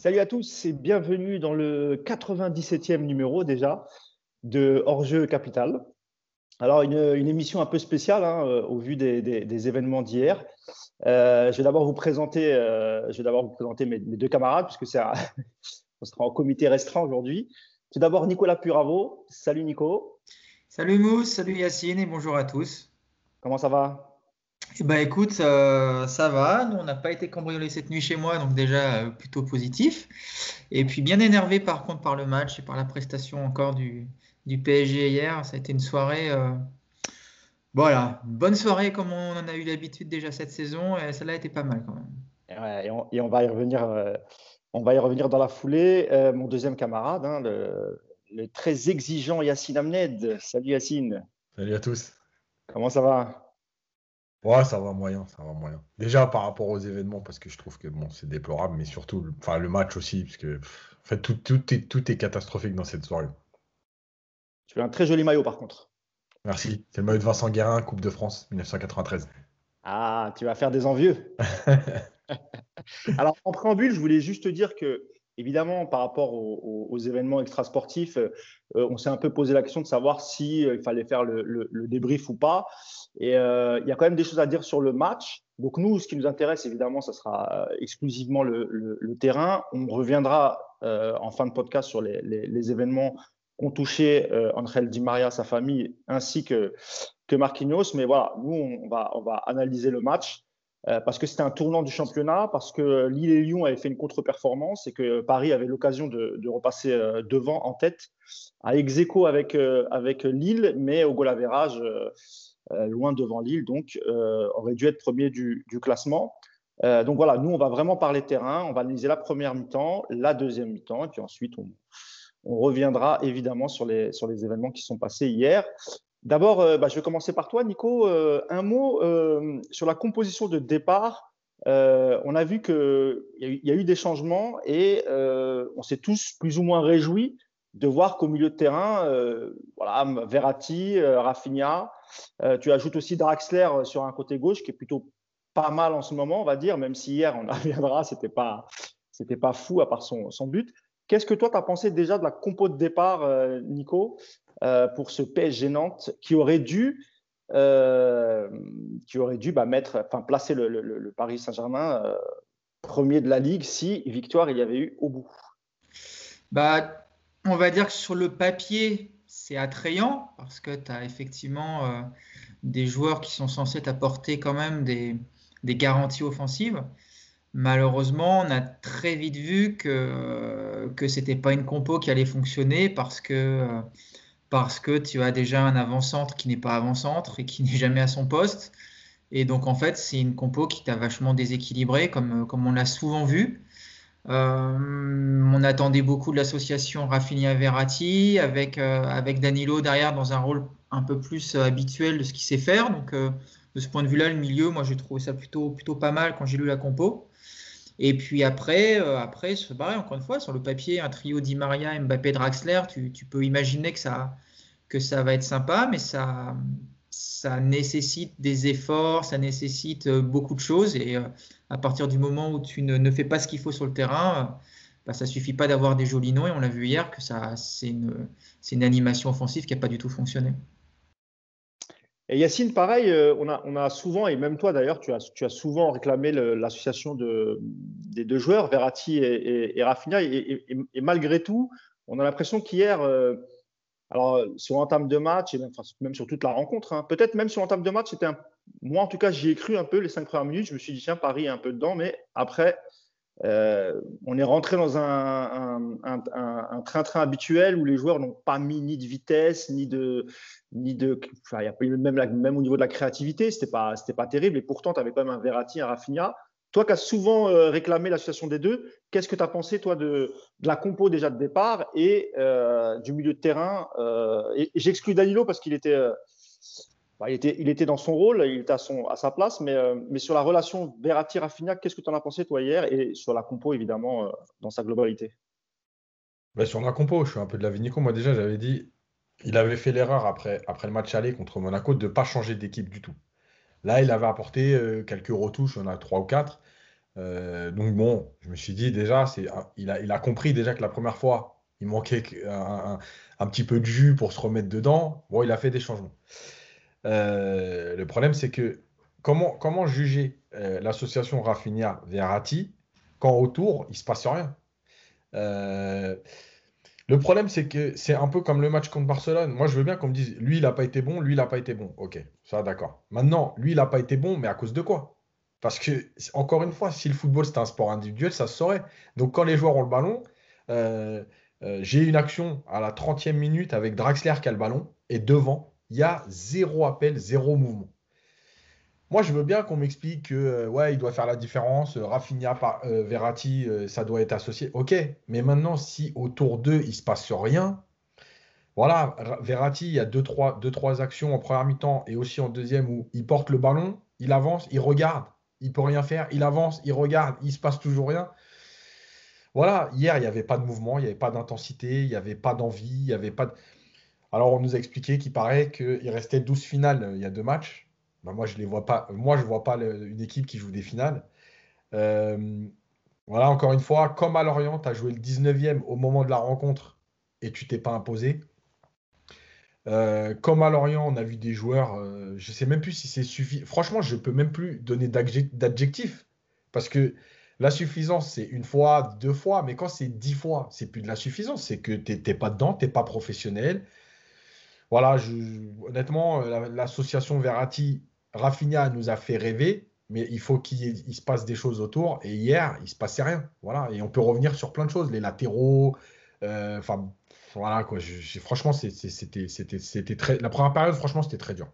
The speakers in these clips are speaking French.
Salut à tous et bienvenue dans le 97e numéro déjà de Hors-jeu Capital. Alors, une, émission un peu spéciale hein, euh, au vu des, événements d'hier. Euh, je vais d'abord vous présenter, euh, je vais d'abord vous présenter mes, deux camarades puisque c'est on sera en comité restreint aujourd'hui. Tout d'abord, Nicolas Puravo. Salut Nico. Salut Mousse, salut Yacine et bonjour à tous. Comment ça va? Eh ben, écoute, euh, ça va. Nous, on n'a pas été cambriolé cette nuit chez moi, donc déjà euh, plutôt positif. Et puis bien énervé par contre par le match et par la prestation encore du, du PSG hier. Ça a été une soirée, euh, voilà, bonne soirée comme on en a eu l'habitude déjà cette saison. Et celle-là était pas mal quand même. Et, on, va y revenir. on va y revenir dans la foulée. mon deuxième camarade, hein, le, le, très exigeant Yacine Amned. Salut Yacine. Salut à tous. Comment ça va? Ouais, ça va moyen, ça va moyen. Déjà par rapport aux événements, parce que je trouve que bon, c'est déplorable, mais surtout, enfin, le match aussi, parce que en fait, tout, tout, est, tout est catastrophique dans cette soirée. Tu as un très joli maillot par contre. Merci. C'est le maillot de Vincent Guérin, Coupe de France 1993. Ah, tu vas faire des envieux. Alors, en préambule, je voulais juste te dire que, évidemment, par rapport aux, événements extrasportifs, euh, on s'est un peu posé la question de savoir s'il si, euh, il fallait faire le, le, débrief ou pas. Et euh, il y a quand même des choses à dire sur le match. Donc nous, ce qui nous intéresse, évidemment, ça sera euh, exclusivement le, terrain. On reviendra euh, en fin de podcast sur les, événements qu'ont touché Angel Di Maria, sa famille, ainsi que, que Marquinhos. Mais voilà, nous, on va, on va analyser le match parce que c'était un tournant du championnat, parce que Lille et Lyon avaient fait une contre-performance et que Paris avait l'occasion de, repasser devant en tête, à ex avec, avec Lille, mais au goal euh, loin devant Lille, donc euh, aurait dû être premier du, classement. Euh, donc voilà, nous, on va vraiment parler terrain, on va analyser la première mi-temps, la deuxième mi-temps, et puis ensuite, on, reviendra évidemment sur les, sur les événements qui sont passés hier. D'abord, bah, je vais commencer par toi, Nico. un mot sur la composition de départ. on a vu qu'il y, a eu des changements et on s'est tous plus ou moins réjouis de voir qu'au milieu de terrain, voilà, Verratti, Rafinha, euh, tu ajoutes aussi Draxler euh, sur un côté gauche qui est plutôt pas mal en ce moment, on va dire, même si hier, on en reviendra, c'était pas, c'était pas fou à part son, son but. Qu'est-ce que toi, tu as pensé déjà de la compo de départ, euh, Nico, pour ce PSG Nantes qui aurait dû, qui aurait dû bah, mettre, placer le, le, Paris Saint-Germain premier de la Ligue si victoire il y avait eu au bout? Bah, On va dire que sur le papier, c'est attrayant parce que tu as effectivement euh, des joueurs qui sont censés t'apporter quand même des, garanties offensives. Malheureusement, on a très vite vu que, que ce n'était pas une compo qui allait fonctionner parce que, parce que tu as déjà un avant-centre qui n'est pas avant-centre et qui n'est jamais à son poste. Et donc, en fait, c'est une compo qui t'a vachement déséquilibré, comme, comme on l'a souvent vu. Euh, on attendait beaucoup de l'association Rafinha-Verratti avec, euh, avec Danilo derrière dans un rôle un peu plus euh, habituel de ce qu'il sait faire. Donc, de ce point de vue-là, le milieu, moi, j'ai trouvé ça plutôt, plutôt pas mal quand j'ai lu la compo. Et puis après, après c'est pareil, encore une fois, sur le papier, un trio Di Maria, Mbappé, Draxler, tu, tu, peux imaginer que ça, que ça va être sympa, mais ça, ça nécessite des efforts, ça nécessite beaucoup de choses. Et à partir du moment où tu ne, fais pas ce qu'il faut sur le terrain, bah, ça suffit pas d'avoir des jolis noms. Et on l'a vu hier que c'est une, animation offensive qui n'a pas du tout fonctionné. Et Yacine, pareil, euh, on a, on a souvent, et même toi d'ailleurs, tu as, souvent réclamé l'association de, des deux joueurs, Verratti et, et, Rafinha, et, malgré tout, on a l'impression qu'hier, euh, alors sur l'entame de match, et même, sur toute la rencontre, hein, peut-être même sur l'entame de match, c'était un moi, en tout cas, j'y ai cru un peu les cinq premières minutes. Je me suis dit, tiens, Paris est un peu dedans. Mais après, euh, on est rentré dans un train-train habituel où les joueurs n'ont pas mis ni de vitesse, ni de. Ni de enfin, y a même, même au niveau de la créativité, ce n'était pas, pas terrible. Et pourtant, tu avais quand même un Verratti, un Rafinha. Toi qui as souvent euh, réclamé l'association des deux, qu'est-ce que tu as pensé, toi, de, la compo déjà de départ et euh, du milieu de terrain et j'exclus Danilo parce qu'il était bah, il, était, il, était, dans son rôle, il était à, son, à sa place, mais, euh, sur la relation Verratti-Rafinha, qu'est-ce que tu en as pensé toi hier et sur la compo évidemment euh, dans sa globalité? Bah, Sur la compo, je suis un peu de la Vinico. Moi déjà, j'avais dit, il avait fait l'erreur après, après le match aller contre Monaco de ne pas changer d'équipe du tout. Là, il avait apporté euh, quelques retouches, on a trois ou quatre. donc bon, je me suis dit déjà, il a, il a compris déjà que la première fois, il manquait un, petit peu de jus pour se remettre dedans. Bon, il a fait des changements. le problème, c'est que comment, juger l'association Rafinha-Verratti quand autour, il ne se passe rien? Le problème, c'est que c'est un peu comme le match contre Barcelone. Moi, je veux bien qu'on me dise, lui, il n'a pas été bon, lui, il n'a pas été bon. Ok, ça, d'accord. Maintenant, lui, il n'a pas été bon, mais à cause de quoi? Parce que, encore une fois, si le football, c'est un sport individuel, ça se saurait. Donc, quand les joueurs ont le ballon, euh, euh, j'ai une action à la 30e minute avec Draxler qui a le ballon, et devant, il y a zéro appel, zéro mouvement. Moi, je veux bien qu'on m'explique que euh, ouais, il doit faire la différence. Euh, Rafinha, euh, Verratti, ça doit être associé. Ok, mais maintenant, si autour d'eux, il se passe rien, voilà, Verratti, il y a deux trois, deux, trois actions en première mi-temps et aussi en deuxième où il porte le ballon, il avance, il regarde, il peut rien faire, il avance, il regarde, il se passe toujours rien. Voilà, hier, il n'y avait pas de mouvement, il n'y avait pas d'intensité, il n'y avait pas d'envie, il n'y avait pas de... Alors, on nous a expliqué qu'il paraît qu'il restait 12 finales il y a deux matchs. Bah, moi, je les vois pas. Moi, je vois pas une équipe qui joue des finales. Euh, voilà, encore une fois, comme à Lorient, tu as joué le 19e au moment de la rencontre et tu t'es pas imposé. Euh, comme à Lorient, on a vu des joueurs, euh, je sais même plus si c'est suffisant. Franchement, je peux même plus donner d'adjectif parce que la suffisance, c'est une fois, deux fois, mais quand c'est dix fois, c'est plus de la suffisance. C'est que tu n'es pas dedans, tu n'es pas professionnel. Voilà, honnêtement, l'association Verratti Rafinha nous a fait rêver, mais il faut qu'il se passe des choses autour. Et hier, il se passait rien. Voilà. Et on peut revenir sur plein de choses, les latéraux. Euh, enfin, voilà quoi. franchement, c'était. La première période, franchement, c'était très dur.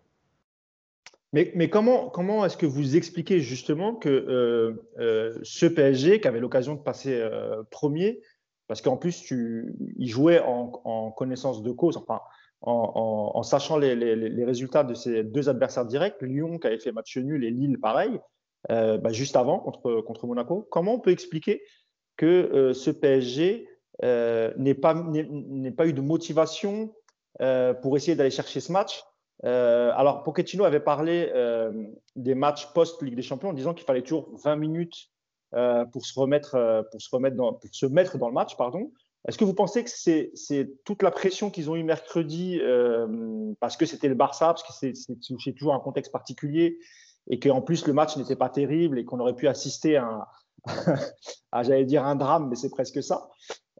Mais, comment, comment est-ce que vous expliquez justement que euh, euh, ce PSG, qui avait l'occasion de passer premier, parce qu'en plus, il jouait en, en, connaissance de cause, enfin, en, sachant les, résultats de ces deux adversaires directs, Lyon qui avait fait match nul et Lille pareil, euh, bah, juste avant contre, contre Monaco. Comment on peut expliquer que euh, ce PSG euh, n'ait pas, pas eu de motivation pour essayer d'aller chercher ce match? Alors, Pochettino avait parlé des matchs post-Ligue des Champions en disant qu'il fallait toujours 20 minutes pour, se remettre, pour, se remettre pour se mettre dans le match. pardon. Est-ce que vous pensez que c'est toute la pression qu'ils ont eue mercredi euh, parce que c'était le Barça, parce que c'est toujours un contexte particulier et qu'en plus le match n'était pas terrible et qu'on aurait pu assister à, à j'allais dire un drame, mais c'est presque ça.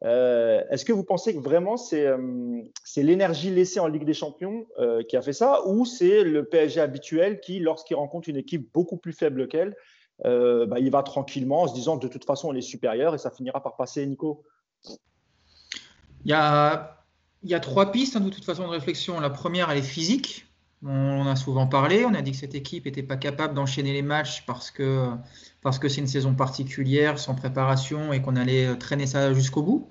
Euh, est-ce que vous pensez que vraiment c'est euh, l'énergie laissée en Ligue des Champions qui a fait ça ou c'est le PSG habituel qui, lorsqu'il rencontre une équipe beaucoup plus faible qu'elle, bah, il va tranquillement en se disant de toute façon on est supérieur et ça finira par passer, Nico? Il y a, trois pistes hein, de toute façon de réflexion. La première, elle est physique. On en a souvent parlé. On a dit que cette équipe n'était pas capable d'enchaîner les matchs parce que c'est une saison particulière, sans préparation et qu'on allait traîner ça jusqu'au bout.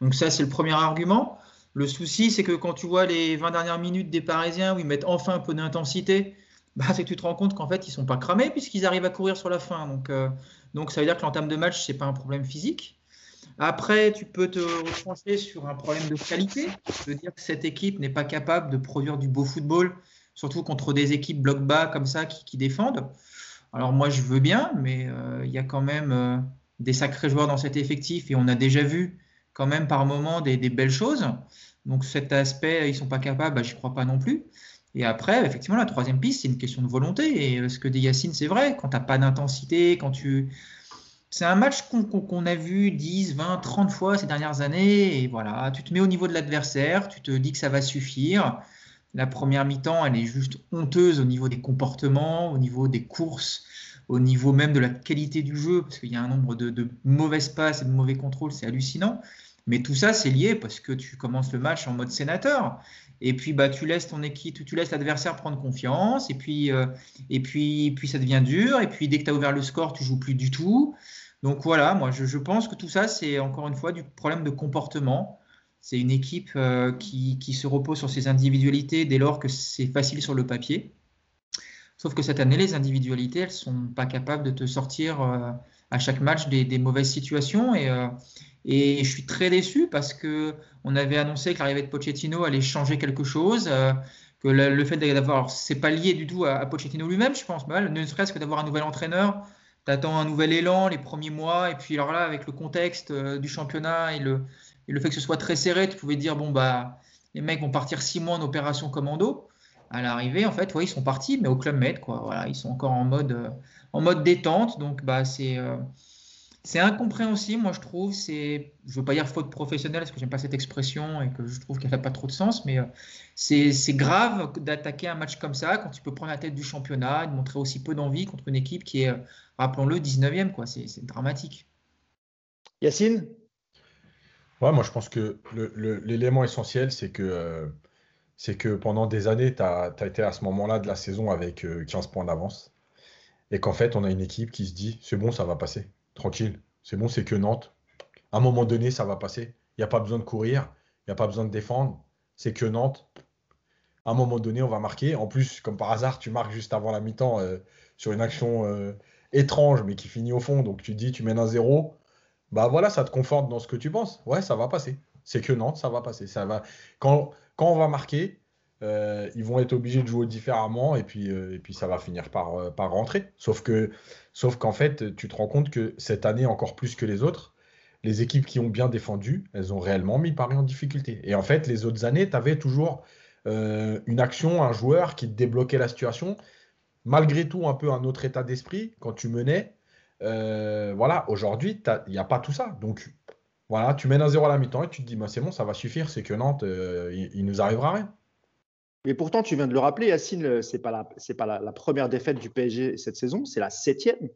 Donc ça, c'est le premier argument. Le souci, c'est que quand tu vois les 20 dernières minutes des Parisiens où ils mettent enfin un peu d'intensité, bah, c'est que tu te rends compte qu'en fait, ils sont pas cramés puisqu'ils arrivent à courir sur la fin. Donc, euh, donc ça veut dire que l'entame de match, c'est pas un problème physique. Après, tu peux te retrancher sur un problème de qualité. Veux dire que cette équipe n'est pas capable de produire du beau football, surtout contre des équipes bloc bas comme ça qui, défendent. Alors moi, je veux bien, mais euh, il y a quand même euh, des sacrés joueurs dans cet effectif et on a déjà vu quand même par moments des, belles choses. Donc cet aspect, ils ne sont pas capables, bah, je crois pas non plus. Et après, effectivement, la troisième piste, c'est une question de volonté. Et ce que dit Yacine, c'est vrai. Quand tu n'as pas d'intensité, quand tu c'est un match qu'on a vu 10, 20, 30 fois ces dernières années. Et voilà, tu te mets au niveau de l'adversaire, tu te dis que ça va suffire. La première mi-temps, elle est juste honteuse au niveau des comportements, au niveau des courses, au niveau même de la qualité du jeu, parce qu'il y a un nombre de, mauvaises passes et de mauvais contrôles, c'est hallucinant. Mais tout ça, c'est lié parce que tu commences le match en mode sénateur. Et puis, bah, tu laisses ton équipe, tu laisses l'adversaire prendre confiance. Et puis, euh, et puis, puis, ça devient dur. Et puis, dès que tu as ouvert le score, tu joues plus du tout. Donc voilà, moi je, pense que tout ça, c'est encore une fois du problème de comportement. C'est une équipe euh, qui, se repose sur ses individualités dès lors que c'est facile sur le papier. Sauf que cette année, les individualités, elles ne sont pas capables de te sortir euh, à chaque match des, mauvaises situations. Et, euh, et, je suis très déçu parce que on avait annoncé que l'arrivée de Pochettino allait changer quelque chose. que le, fait d'avoir, c'est pas lié du tout à, Pochettino lui-même, je pense, ne serait-ce que d'avoir un nouvel entraîneur attends un nouvel élan les premiers mois, et puis alors là, avec le contexte du championnat et le, fait que ce soit très serré, tu pouvais dire, bon, bah, les mecs vont partir six mois en opération commando. À l'arrivée, en fait, ouais, ils sont partis, mais au Club Med, quoi. Voilà, ils sont encore en mode, en mode détente. Donc, bah, c'est c'est incompréhensible, moi je trouve. C'est, je veux pas dire faute professionnelle parce que j'aime pas cette expression et que je trouve qu'elle n'a pas trop de sens, mais euh, c'est, grave d'attaquer un match comme ça quand tu peux prendre la tête du championnat et de montrer aussi peu d'envie contre une équipe qui est, euh, rappelons-le, 19e. Quoi. C'est, dramatique. Yacine? Ouais, moi je pense que l'élément essentiel, c'est que, euh, c'est que pendant des années, tu as, été à ce moment-là de la saison avec 15 points d'avance et qu'en fait, on a une équipe qui se dit c'est bon, ça va passer tranquille. C'est bon, c'est que Nantes. À un moment donné, ça va passer. Il n'y a pas besoin de courir, il n'y a pas besoin de défendre. C'est que Nantes. À un moment donné, on va marquer. En plus, comme par hasard, tu marques juste avant la mi-temps euh, sur une action euh, étrange, mais qui finit au fond. Donc tu dis, tu mènes un zéro. Bah voilà, ça te conforte dans ce que tu penses. Ouais, ça va passer. C'est que Nantes, ça va passer. Ça va. Quand, quand on va marquer, euh, ils vont être obligés de jouer différemment et puis, puis ça va finir par, par rentrer. Sauf que Sauf qu'en fait, tu te rends compte que cette année, encore plus que les autres, les équipes qui ont bien défendu, elles ont réellement mis Paris en difficulté. Et en fait, les autres années, tu avais toujours euh, une action, un joueur qui débloquait la situation. Malgré tout, un peu un autre état d'esprit quand tu menais. Euh, voilà, aujourd'hui, il n'y a pas tout ça. Donc, voilà, tu mènes un zéro à la mi-temps et tu te dis, bah, c'est bon, ça va suffire, c'est que Nantes, euh, il, il, nous arrivera rien. Mais pourtant, tu viens de le rappeler, Yacine, ce n'est pas, la, pas la, première défaite du PSG cette saison, c'est la septième.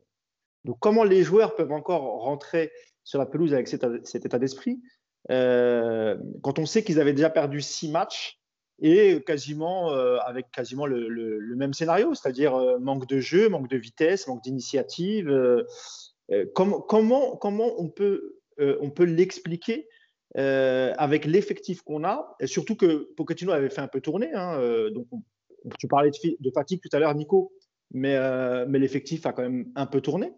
Donc, comment les joueurs peuvent encore rentrer sur la pelouse avec cet, état d'esprit euh, quand on sait qu'ils avaient déjà perdu six matchs et quasiment euh, avec quasiment le, même scénario, c'est-à-dire euh, manque de jeu, manque de vitesse, manque d'initiative. comment, comment, comment on peut, on peut l'expliquer euh, avec l'effectif qu'on a, et surtout que Pochettino avait fait un peu tourner. Hein, euh, donc, tu parlais de, fatigue tout à l'heure, Nico, mais, euh, mais l'effectif a quand même un peu tourné.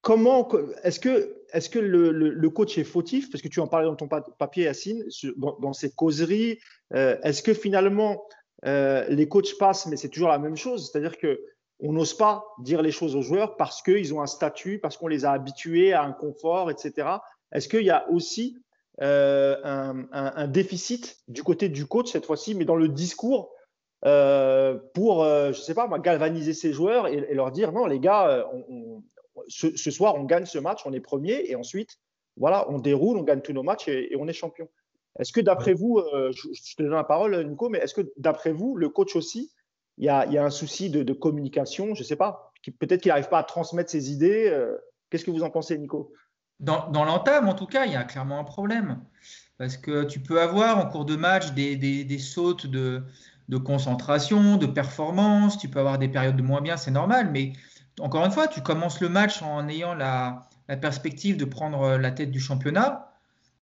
comment est-ce que, le, coach est fautif? Parce que tu en parlais dans ton papier, Yacine, dans, dans ces causeries. est-ce que finalement les coachs passent, mais c'est toujours la même chose? C'est-à-dire que on n'ose pas dire les choses aux joueurs parce qu'ils ont un statut, parce qu'on les a habitués à un confort, etc. Est-ce qu'il y a aussi euh, un, déficit du côté du coach cette fois-ci, mais dans le discours euh, pour, euh, je ne sais pas, galvaniser ses joueurs et, leur dire non, les gars, ce, soir, on gagne ce match, on est premier, et ensuite, voilà, on déroule, on gagne tous nos matchs et, on est champion. Est-ce que d'après vous, je, te donne la parole, Nico, mais est-ce que d'après vous, le coach aussi, il y a, un souci de, communication, je ne sais pas, peut-être qu'il n'arrive pas à transmettre ses idées. Qu'est-ce que vous en pensez, Nico? Dans, l'entame, en tout cas, il y a clairement un problème. Parce que tu peux avoir en cours de match des, sautes de, concentration, de performance, tu peux avoir des périodes de moins bien, c'est normal. Mais encore une fois, tu commences le match en ayant la, perspective de prendre la tête du championnat.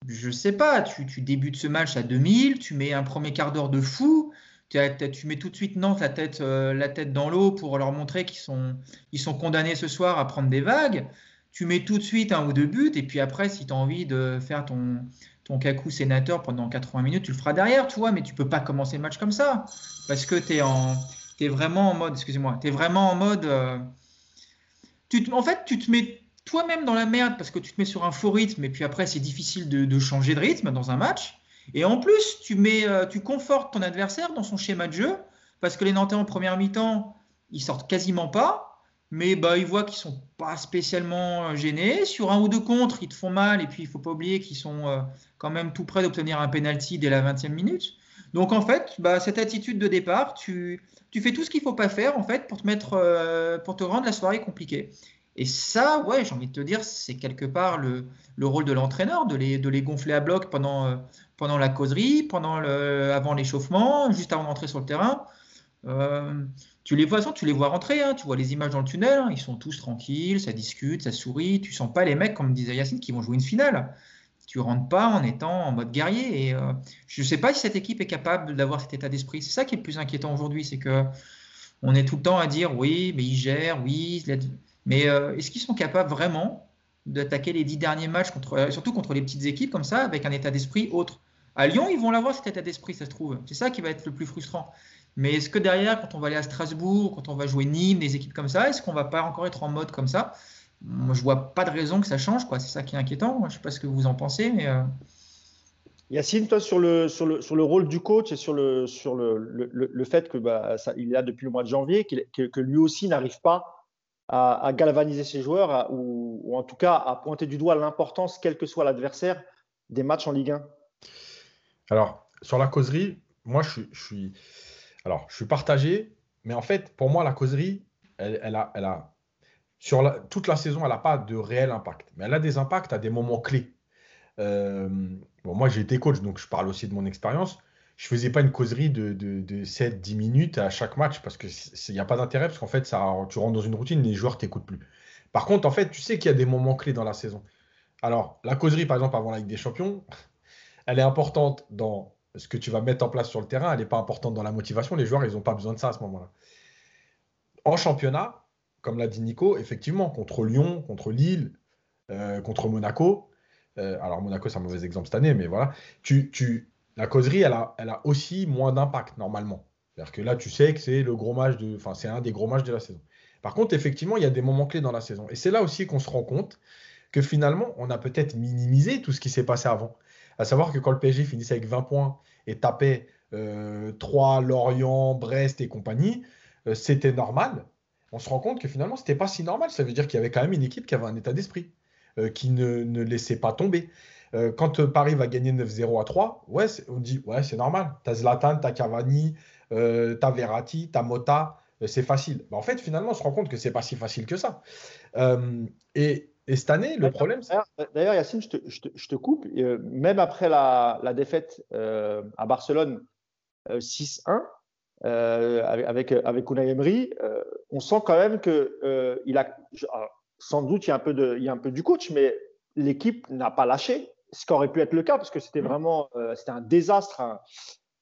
Je ne sais pas, tu, débutes ce match à 2000, tu mets un premier quart d'heure de fou, tu, mets tout de suite Nantes la tête, euh, la tête dans l'eau pour leur montrer qu'ils sont, sont condamnés ce soir à prendre des vagues tu mets tout de suite un ou deux buts, et puis après, si tu as envie de faire ton, ton cacou sénateur pendant 80 minutes, tu le feras derrière, tu vois, mais tu peux pas commencer le match comme ça, parce que tu es, en, es vraiment en mode, excusez-moi, tu es vraiment en mode... Euh, en fait, tu te mets toi-même dans la merde parce que tu te mets sur un faux rythme, et puis après, c'est difficile de, changer de rythme dans un match. Et en plus, tu, mets, euh, tu confortes ton adversaire dans son schéma de jeu, parce que les Nantais en première mi-temps, ils sortent quasiment pas mais bah, ils voient qu'ils sont pas spécialement euh, gênés. Sur un ou deux contre, ils te font mal, et puis il faut pas oublier qu'ils sont euh, quand même tout près d'obtenir un penalty dès la 20e minute. Donc en fait, bah, cette attitude de départ, tu, tu fais tout ce qu'il faut pas faire en fait pour te mettre, euh, pour te rendre la soirée compliquée. Et ça, ouais, j'ai envie de te dire, c'est quelque part le, le rôle de l'entraîneur, de les, de les gonfler à bloc pendant, pendant la causerie, pendant le, avant l'échauffement, juste avant d'entrer sur le terrain. Tu les vois, tu les vois rentrer, hein, tu vois les images dans le tunnel, hein, ils sont tous tranquilles, ça discute, ça sourit. Tu sens pas les mecs, comme disait Yacine, qui vont jouer une finale. Tu rentres pas en étant en mode guerrier. Et euh, je sais pas si cette équipe est capable d'avoir cet état d'esprit. C'est ça qui est le plus inquiétant aujourd'hui, c'est que on est tout le temps à dire oui, mais ils gèrent, oui, mais euh, est-ce qu'ils sont capables vraiment d'attaquer les dix derniers matchs contre, surtout contre les petites équipes comme ça, avec un état d'esprit autre? À Lyon, ils vont l'avoir cet état d'esprit, ça se trouve. C'est ça qui va être le plus frustrant. Mais est-ce que derrière, quand on va aller à Strasbourg, quand on va jouer Nîmes, des équipes comme ça, est-ce qu'on va pas encore être en mode comme ça? Moi, je vois pas de raison que ça change. quoi. C'est ça qui est inquiétant. Moi, je sais pas ce que vous en pensez, mais. Euh... Yacine, toi, sur le, sur, le, sur le rôle du coach et sur le, sur le, le, fait que bah, ça, il est là depuis le mois de janvier, que, que lui aussi n'arrive pas à, galvaniser ses joueurs ou, en tout cas à pointer du doigt l'importance, quel que soit l'adversaire, des matchs en Ligue 1 Alors, sur la causerie, moi, je, suis, alors, je suis partagé, mais en fait, pour moi, la causerie, elle, a, elle a, sur toute la saison, elle n'a pas de réel impact, mais elle a des impacts à des moments clés. Euh, bon, moi, j'ai été coach, donc je parle aussi de mon expérience je faisais pas une causerie de, de, 7-10 minutes à chaque match parce qu'il n'y a pas d'intérêt parce qu'en fait, ça, tu rentres dans une routine, les joueurs t'écoutent plus. Par contre, en fait, tu sais qu'il y a des moments clés dans la saison. Alors, la causerie, par exemple, avant la Ligue des Champions, elle est importante dans ce que tu vas mettre en place sur le terrain, elle n'est pas importante dans la motivation. Les joueurs, ils n'ont pas besoin de ça à ce moment-là. En championnat, comme l'a dit Nico, effectivement, contre Lyon, contre Lille, euh, contre Monaco, euh, alors Monaco, c'est un mauvais exemple cette année, mais voilà, tu, tu, la causerie, elle a, aussi moins d'impact normalement. C'est-à-dire que là, tu sais que c'est le gros match de, enfin, c'est un des gros matchs de la saison. Par contre, effectivement, il y a des moments clés dans la saison. Et c'est là aussi qu'on se rend compte que finalement, on a peut-être minimisé tout ce qui s'est passé avant. À savoir que quand le PSG finissait avec 20 points et tapait 3, euh, Lorient, Brest et compagnie, euh, c'était normal. On se rend compte que finalement, ce n'était pas si normal. Ça veut dire qu'il y avait quand même une équipe qui avait un état d'esprit, euh, qui ne, ne, laissait pas tomber. Euh, quand Paris va gagner 9-0 à 3, ouais, on dit ouais, c'est normal. Tu as Zlatan, tu as Cavani, euh, tu as Verratti, tu as Mota, c'est facile. en fait, finalement, on se rend compte que c'est pas si facile que ça. Et, cette année, le problème. D'ailleurs, Yacine, je te, je te, coupe. même après la, la défaite à Barcelone 6-1, avec, avec Unai Emery, on sent quand même que il a. Sans doute, il y, a un peu de, il y a un peu du coach, mais l'équipe n'a pas lâché ce qui aurait pu être le cas, parce que c'était mmh. vraiment euh, c'était un désastre,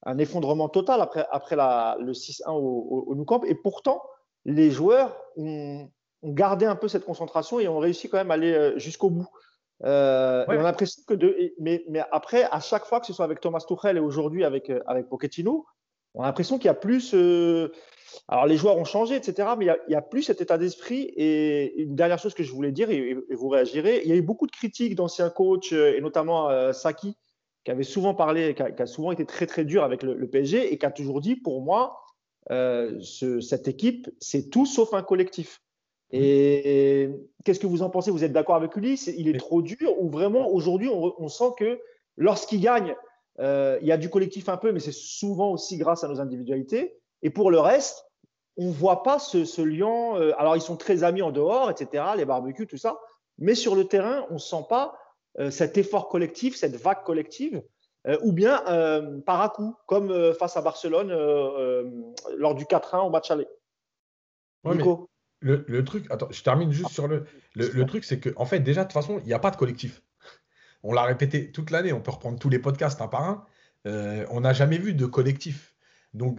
un, effondrement total après, après la, le 6-1 au, au, Nou Camp. Et pourtant, les joueurs ont, gardé un peu cette concentration et ont réussi quand même à aller euh, jusqu'au bout. Euh, on a l'impression que de, mais, mais, après, à chaque fois, que ce soit avec Thomas Tuchel et aujourd'hui avec, avec Pochettino, on a l'impression qu'il y a plus alors les joueurs ont changé, etc. Mais il n'y a, plus cet état d'esprit. Et une dernière chose que je voulais dire, et, vous réagirez, il y a eu beaucoup de critiques d'anciens coachs, euh, et notamment euh, Saki, qui avait souvent parlé, qui a, souvent été très très dur avec le, PSG, et qui a toujours dit, pour moi, euh, cette équipe, c'est tout sauf un collectif. Et, qu'est-ce que vous en pensez? Vous êtes d'accord avec lui Il est trop dur ou vraiment aujourd'hui on, sent que lorsqu'il gagne, il y a du collectif un peu, mais c'est souvent aussi grâce à nos individualités. Et pour le reste, on ne voit pas ce, lien. Euh, alors, ils sont très amis en dehors, etc., les barbecues, tout ça. Mais sur le terrain, on ne sent pas euh, cet effort collectif, cette vague collective, euh, ou bien par à coup, comme face à Barcelone lors du 4-1 au match aller. Le, truc, attends, je termine juste sur le. Le, truc, c'est qu'en en fait, déjà, de toute façon, il n'y a pas de collectif. On l'a répété toute l'année, on peut reprendre tous les podcasts un par un. on n'a jamais vu de collectif. Donc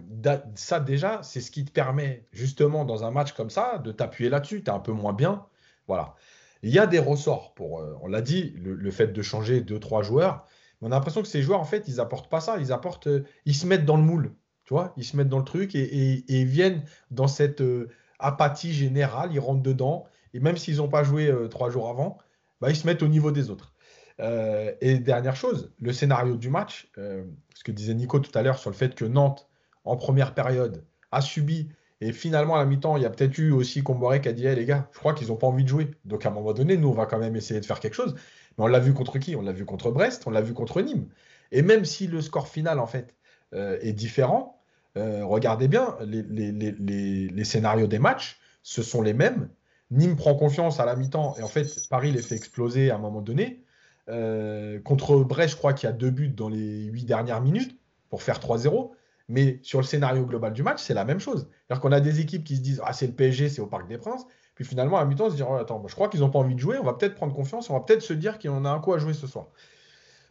ça déjà, c'est ce qui te permet justement dans un match comme ça de t'appuyer là-dessus. Tu es un peu moins bien. Voilà. Il y a des ressorts pour, euh, on l'a dit, le, fait de changer deux, trois joueurs. on a l'impression que ces joueurs, en fait, ils apportent pas ça. Ils apportent, euh, ils se mettent dans le moule. Tu vois, ils se mettent dans le truc et, viennent dans cette euh, apathie générale. Ils rentrent dedans. Et même s'ils n'ont pas joué trois jours avant, bah, ils se mettent au niveau des autres. et dernière chose, le scénario du match, ce que disait Nico tout à l'heure sur le fait que Nantes en première période a subi. Et finalement, à la mi-temps, il y a peut-être eu aussi Comboré qui a dit les gars, je crois qu'ils n'ont pas envie de jouer. Donc à un moment donné, nous, on va quand même essayer de faire quelque chose. Mais on l'a vu contre qui? On l'a vu contre Brest, on l'a vu contre Nîmes. Et même si le score final, en fait, euh, est différent, euh, regardez bien, les, scénarios des matchs, ce sont les mêmes. Nîmes prend confiance à la mi-temps et en fait, Paris les fait exploser à un moment donné. Euh, contre Brest, je crois qu'il y a deux buts dans les huit dernières minutes pour faire 3-0. Mais sur le scénario global du match, c'est la même chose. C'est-à-dire qu'on a des équipes qui se disent Ah, c'est le PSG, c'est au Parc des Princes. Puis finalement, à mi-temps, se dire oh, Attends, je crois qu'ils n'ont pas envie de jouer, on va peut-être prendre confiance, on va peut-être se dire qu'on a un coup à jouer ce soir.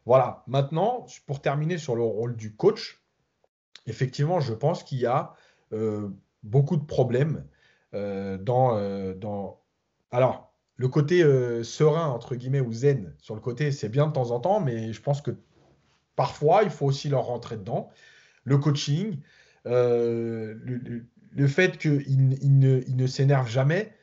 Voilà. Maintenant, pour terminer sur le rôle du coach, effectivement, je pense qu'il y a euh, beaucoup de problèmes euh, dans, euh, dans. Alors, le côté serein, entre guillemets, ou zen, sur le côté, c'est bien de temps en temps, mais je pense que parfois, il faut aussi leur rentrer dedans le coaching, euh, le, fait qu'il il ne, il ne s'énerve jamais,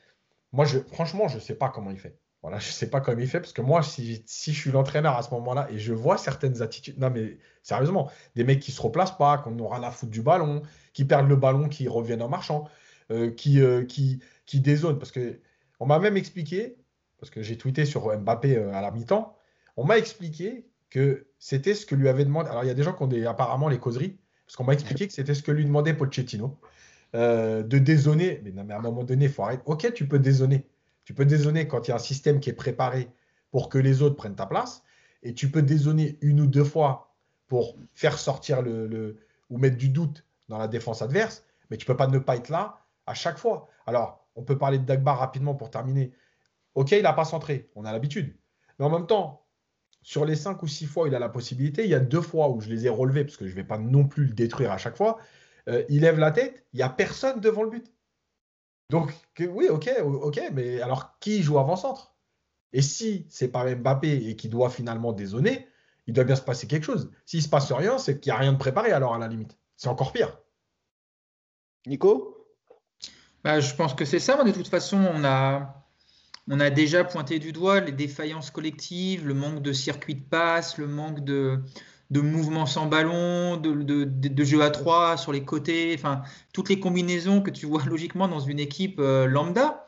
moi, je, franchement, je ne sais pas comment il fait. Voilà, je ne sais pas comment il fait parce que moi, si, si je suis l'entraîneur à ce moment-là et je vois certaines attitudes, non mais sérieusement, des mecs qui ne se replacent pas, qu'on aura la foutre du ballon, qui perdent le ballon, qui reviennent en marchant, euh, qui, euh, qui, qui dézonent. Parce que on m'a même expliqué, parce que j'ai tweeté sur Mbappé à la mi-temps, on m'a expliqué que c'était ce que lui avait demandé. Alors, il y a des gens qui ont des, apparemment les causeries, parce qu'on m'a expliqué que c'était ce que lui demandait Pochettino, euh, de dézoner. Mais non, mais à un moment donné, il faut arrêter. Ok, tu peux dézoner. Tu peux dézoner quand il y a un système qui est préparé pour que les autres prennent ta place. Et tu peux dézoner une ou deux fois pour faire sortir le, ou mettre du doute dans la défense adverse. Mais tu peux pas ne pas être là à chaque fois. Alors, on peut parler de Dagba rapidement pour terminer. Ok, il n'a pas centré. On a l'habitude. Mais en même temps, sur les cinq ou six fois il a la possibilité, il y a deux fois où je les ai relevés, parce que je ne vais pas non plus le détruire à chaque fois. Euh, il lève la tête, il n'y a personne devant le but. Donc, oui, ok, ok, mais alors qui joue avant-centre? Et si c'est pas Mbappé et qui doit finalement dézonner, il doit bien se passer quelque chose. S'il ne se passe rien, c'est qu'il n'y a rien de préparé alors à la limite. C'est encore pire. Nico? Bah, Je pense que c'est ça. De toute façon, on a, on a déjà pointé du doigt les défaillances collectives, le manque de circuit de passe, le manque de, de mouvements sans ballon, de, de, jeu à trois sur les côtés, enfin toutes les combinaisons que tu vois logiquement dans une équipe euh, lambda.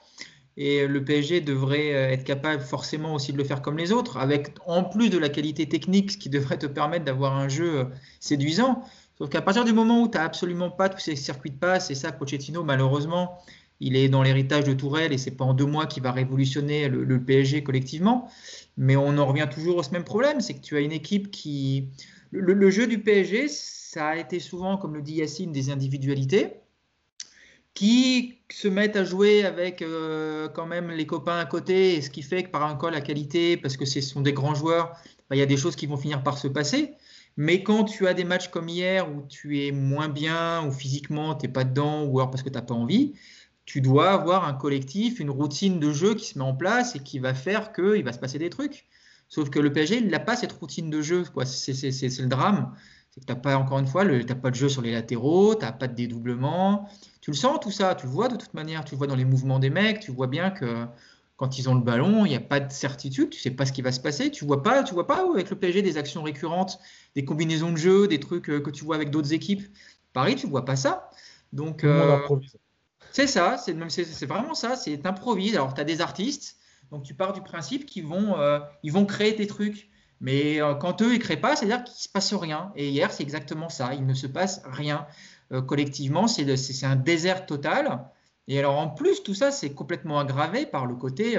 Et le PSG devrait euh, être capable forcément aussi de le faire comme les autres, avec en plus de la qualité technique, ce qui devrait te permettre d'avoir un jeu euh, séduisant. Sauf qu'à partir du moment où tu n'as absolument pas tous ces circuits de passe, et ça, Pochettino, malheureusement, il est dans l'héritage de Tourelle et c'est pas en deux mois qu'il va révolutionner le, PSG collectivement. Mais on en revient toujours au même problème, c'est que tu as une équipe qui... Le, jeu du PSG, ça a été souvent, comme le dit Yacine, des individualités qui se mettent à jouer avec euh, quand même les copains à côté, ce qui fait que par un col la qualité, parce que ce sont des grands joueurs, bah, il y a des choses qui vont finir par se passer. Mais quand tu as des matchs comme hier où tu es moins bien, ou physiquement tu n'es pas dedans, ou alors parce que tu n'as pas envie, tu dois avoir un collectif, une routine de jeu qui se met en place et qui va faire qu'il va se passer des trucs. Sauf que le PSG, il n'a pas cette routine de jeu. C'est le drame. C'est que tu n'as pas, encore une fois, tu n'as pas de jeu sur les latéraux, tu n'as pas de dédoublement. Tu le sens tout ça, tu le vois de toute manière, tu le vois dans les mouvements des mecs, tu vois bien que quand ils ont le ballon, il n'y a pas de certitude, tu sais pas ce qui va se passer, tu vois pas, tu vois pas avec le PSG des actions récurrentes, des combinaisons de jeu, des trucs euh, que tu vois avec d'autres équipes. Paris, tu vois pas ça. Donc, euh, c'est ça, c'est vraiment ça, c'est improvise. Alors, tu as des artistes, donc tu pars du principe qu'ils vont, euh, vont créer tes trucs. Mais euh, quand eux, ils ne créent pas, c'est-à-dire qu'il se passe rien. Et hier, c'est exactement ça, il ne se passe rien. Euh, collectivement, c'est un désert total. Et alors, en plus, tout ça, c'est complètement aggravé par le côté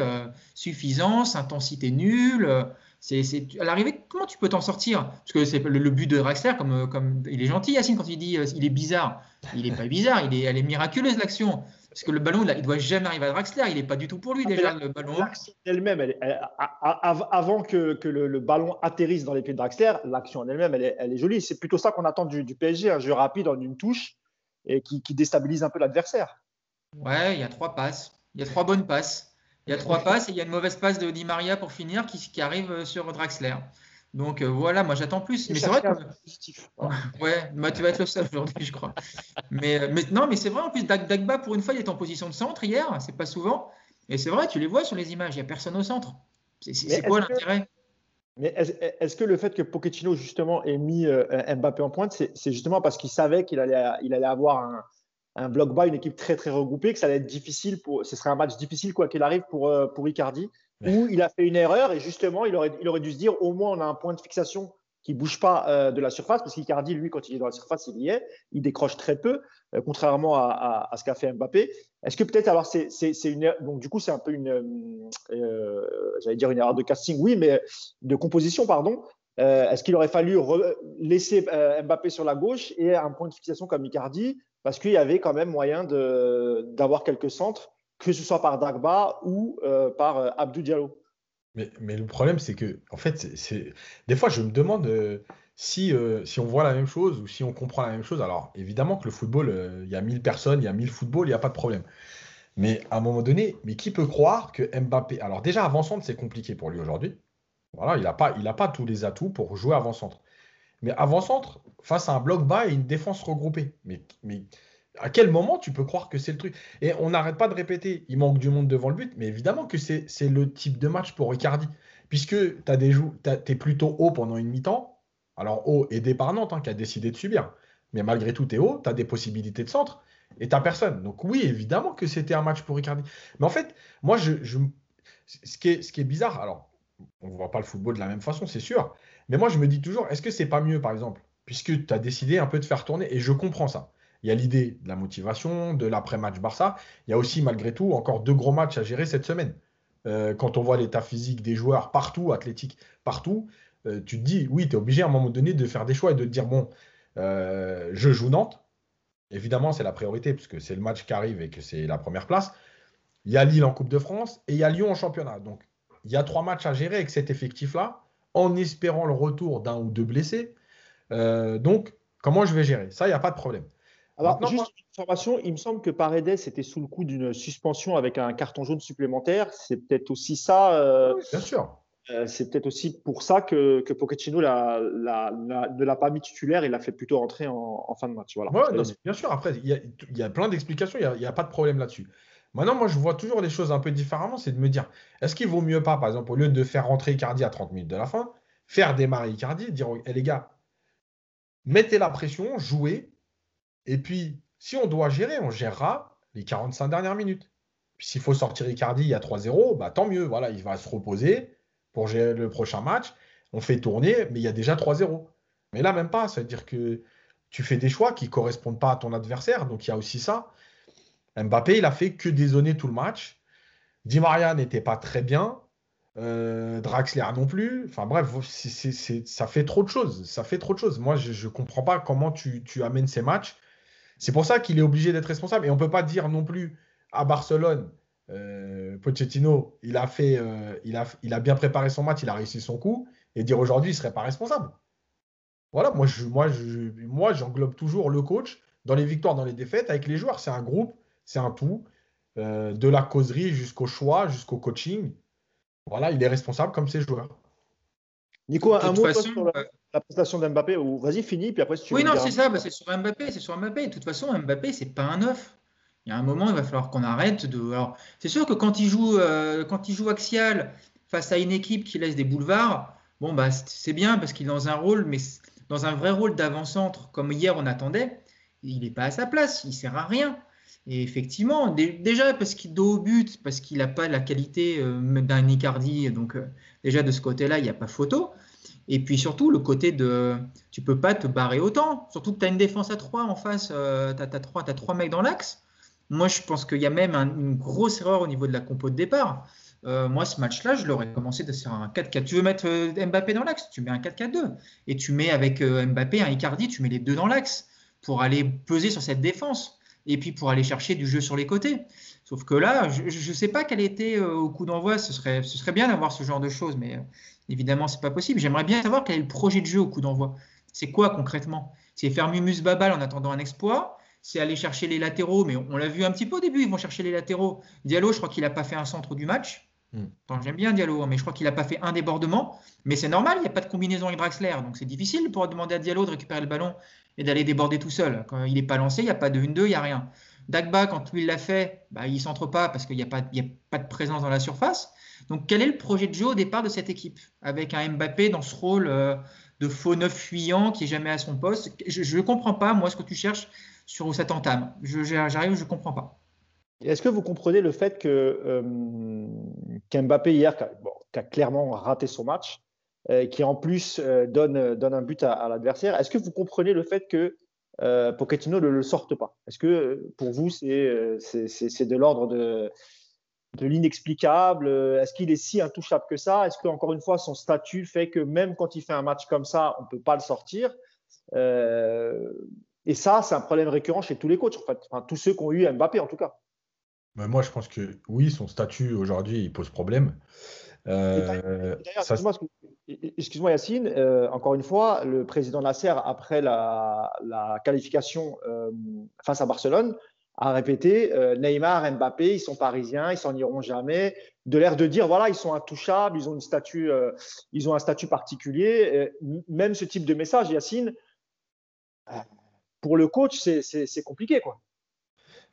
suffisance, intensité nulle. C'est, à l'arrivée, comment tu peux t'en sortir? Parce que c'est le, but de Draxler, comme, comme il est gentil, Yacine, quand il dit il est bizarre. Il n'est pas bizarre, il est, elle est miraculeuse l'action. Parce que le ballon, il ne doit jamais arriver à Draxler. Il n'est pas du tout pour lui ah, déjà, le ballon. L'action elle-même, avant que, que le, ballon atterrisse dans les pieds de Draxler, l'action en elle-même, elle, est, jolie. C'est plutôt ça qu'on attend du, PSG, un jeu rapide en une touche et qui, déstabilise un peu l'adversaire. Ouais, il y a trois passes. Il y a trois bonnes passes. Il y a trois passes et il y a une mauvaise passe de Di Maria pour finir qui, qui arrive sur Draxler. Donc euh, voilà, moi j'attends plus. Mais c'est vrai que. Ouais, bah, tu vas être le seul aujourd'hui, je crois. mais, euh, mais, non, mais c'est vrai, en plus, Dagba, pour une fois, il est en position de centre hier, c'est pas souvent. Et c'est vrai, tu les vois sur les images, il n'y a personne au centre. C'est quoi l'intérêt? Mais est-ce que le fait que Pochettino, justement, ait mis euh, Mbappé en pointe, c'est justement parce qu'il savait qu'il allait, il allait avoir un, un bloc bas, une équipe très très regroupée, que ça allait être difficile pour, ce serait un match difficile quoi qu'il arrive pour pour Icardi où il a fait une erreur et justement, il aurait, il aurait dû se dire au moins on a un point de fixation qui bouge pas euh, de la surface, parce qu'Icardi, lui, quand il est dans la surface, il y est, il décroche très peu, euh, contrairement à, ce qu'a fait Mbappé. Est-ce que peut-être, alors, c'est une, er-, donc du coup, c'est un peu une, euh, j'allais dire une erreur de casting, oui, mais de composition, pardon. Est-ce qu'il aurait fallu laisser Mbappé sur la gauche et un point de fixation comme Icardi, parce qu'il y avait quand même moyen d'avoir quelques centres que ce soit par Dagba ou euh, par euh, Abdou Diallo. Mais, le problème, c'est que, en fait, des fois, je me demande euh, si, on voit la même chose ou si on comprend la même chose. Alors, évidemment que le football, il y a 1000 personnes, il y a 1000 footballs, il n'y a pas de problème. Mais à un moment donné, mais qui peut croire que Mbappé. Alors, déjà, avant-centre, c'est compliqué pour lui aujourd'hui. Voilà, il n'a pas tous les atouts pour jouer avant-centre. Mais avant-centre, face à un bloc bas et une défense regroupée. Mais, mais à quel moment tu peux croire que c'est le truc? Et on n'arrête pas de répéter, il manque du monde devant le but, mais évidemment que c'est le type de match pour Icardi. Puisque tu es plutôt haut pendant une mi-temps, alors haut aidé par Nantes hein, qui a décidé de subir. Mais malgré tout, tu es haut, tu as des possibilités de centre et tu personne. Donc oui, évidemment que c'était un match pour Icardi. Mais en fait, moi, je, ce, qui est, ce qui est bizarre, alors on ne voit pas le football de la même façon, c'est sûr. Mais moi, je me dis toujours, est-ce que c'est pas mieux, par exemple, puisque tu as décidé un peu de faire tourner, et je comprends ça. Il y a l'idée de la motivation, de l'après-match Barça. Il y a aussi, malgré tout, encore deux gros matchs à gérer cette semaine. Euh, quand on voit l'état physique des joueurs partout, athlétique partout, euh, tu te dis, oui, tu es obligé à un moment donné de faire des choix et de te dire, bon, euh, je joue Nantes. Évidemment, c'est la priorité, puisque c'est le match qui arrive et que c'est la première place. Il y a Lille en Coupe de France et il y a Lyon en championnat. Donc, il y a trois matchs à gérer avec cet effectif-là, en espérant le retour d'un ou deux blessés. donc, comment je vais gérer? Ça, il n'y a pas de problème. Alors, juste une information, il me semble que Paredes était sous le coup d'une suspension avec un carton jaune supplémentaire. C'est peut-être aussi ça. Euh, bien sûr. Euh, c'est peut-être aussi pour ça que, que Pochettino ne l'a pas mis titulaire et l'a fait plutôt rentrer en, fin de match. Voilà. bien sûr, après, il y, a, plein d'explications, il n'y a, pas de problème là-dessus. Maintenant, moi, je vois toujours les choses un peu différemment. C'est de me dire, est-ce qu'il vaut mieux pas, par exemple, au lieu de faire rentrer Icardi à 30 minutes de la fin, faire démarrer Icardi, dire, hey, les gars, mettez la pression, jouez, et puis, si on doit gérer, on gérera les 45 dernières minutes. Puis s'il faut sortir Icardi, a 3-0, bah, tant mieux. Voilà, il va se reposer pour gérer le prochain match. On fait tourner, mais il y a déjà 3-0. Mais là, même pas. Ça veut dire que tu fais des choix qui ne correspondent pas à ton adversaire. Donc il y a aussi ça. Mbappé, il a fait que dézonner tout le match. Di Maria n'était pas très bien. Euh, Draxler non plus. Enfin bref, ça fait trop de choses. Ça fait trop de choses. Moi, je ne comprends pas comment tu, amènes ces matchs c'est pour ça qu'il est obligé d'être responsable. Et on ne peut pas dire non plus à Barcelone, euh, Pochettino, il a, fait, euh, il, a, bien préparé son match, il a réussi son coup, et dire aujourd'hui, il ne serait pas responsable. Voilà, moi, moi, moi, j'englobe toujours le coach dans les victoires, dans les défaites, avec les joueurs. C'est un groupe, c'est un tout, euh, de la causerie jusqu'au choix, jusqu'au coaching. Voilà, il est responsable comme ses joueurs. Nico, un mot sur la, prestation d'Mbappé ou vas-y, finis, puis après si tu Oui, non, c'est ça, bah, c'est sur Mbappé, c'est sur Mbappé. De toute façon, Mbappé, c'est pas un neuf. Il y a un moment, il va falloir qu'on arrête de. Alors, c'est sûr que quand il joue, euh, quand il joue axial face à une équipe qui laisse des boulevards, bon bah c'est bien parce qu'il est dans un rôle, mais dans un vrai rôle d'avant-centre, comme hier on attendait, il n'est pas à sa place, il sert à rien. Et effectivement, déjà parce qu'il dos au but, parce qu'il n'a pas la qualité euh, d'un Icardi, donc euh, déjà de ce côté-là, il n'y a pas photo. Et puis surtout, le côté de tu peux pas te barrer autant, surtout que tu as une défense à 3 en face, euh, tu as, as, 3 mecs dans l'axe. Moi, je pense qu'il y a même une grosse erreur au niveau de la compo de départ. moi, ce match-là, je l'aurais commencé de faire un 4-4. Tu veux mettre Mbappé dans l'axe, tu mets un 4-4-2. Et tu mets avec Mbappé un Icardi, tu mets les deux dans l'axe pour aller peser sur cette défense et puis pour aller chercher du jeu sur les côtés. Sauf que là, je ne sais pas quel était euh, au coup d'envoi. Ce serait, ce serait bien d'avoir ce genre de choses, mais euh, évidemment, c'est pas possible. J'aimerais bien savoir quel est le projet de jeu au coup d'envoi. C'est quoi concrètement? C'est faire Mumus Babal en attendant un exploit c'est aller chercher les latéraux, mais on, l'a vu un petit peu au début, ils vont chercher les latéraux. Diallo, je crois qu'il n'a pas fait un centre du match. Hmm. J'aime bien Diallo, hein, mais je crois qu'il n'a pas fait un débordement. Mais c'est normal, il n'y a pas de combinaison avec Draxler, donc c'est difficile pour demander à Diallo de récupérer le ballon et d'aller déborder tout seul. Quand il n'est pas lancé, il n'y a pas de 1-2, il n'y a rien. Dagba, quand lui l'a fait, bah, il ne centre pas parce qu'il n'y a, pas, a pas de présence dans la surface. Donc, quel est le projet de jeu au départ de cette équipe Avec un Mbappé dans ce rôle euh, de faux neuf fuyant qui est jamais à son poste? Je ne comprends pas, moi, ce que tu cherches sur où ça t'entame. J'arrive, je ne comprends pas. Est-ce que vous comprenez le fait que euh, qu'Mbappé hier, qui a, clairement raté son match, qui en plus euh, donne, donne un but à, l'adversaire. Est-ce que vous comprenez le fait que euh, Pochettino ne le sorte pas? Est-ce que pour vous, c'est de l'ordre de, de l'inexplicable? Est-ce qu'il est si intouchable que ça? Est-ce que encore une fois, son statut fait que même quand il fait un match comme ça, on ne peut pas le sortir? Et ça, c'est un problème récurrent chez tous les coachs, en fait. Enfin, tous ceux qui ont eu Mbappé, en tout cas. moi, je pense que oui, son statut aujourd'hui, il pose problème. Euh, excuse-moi, Yacine, euh, encore une fois, le président Nasser, après la, qualification euh, face à Barcelone, à répéter. Neymar, Mbappé, ils sont parisiens, ils s'en iront jamais. De l'air de dire, voilà, ils sont intouchables, ils ont une statue, ils ont un statut particulier. même ce type de message, Yacine, pour le coach, c'est compliqué, quoi.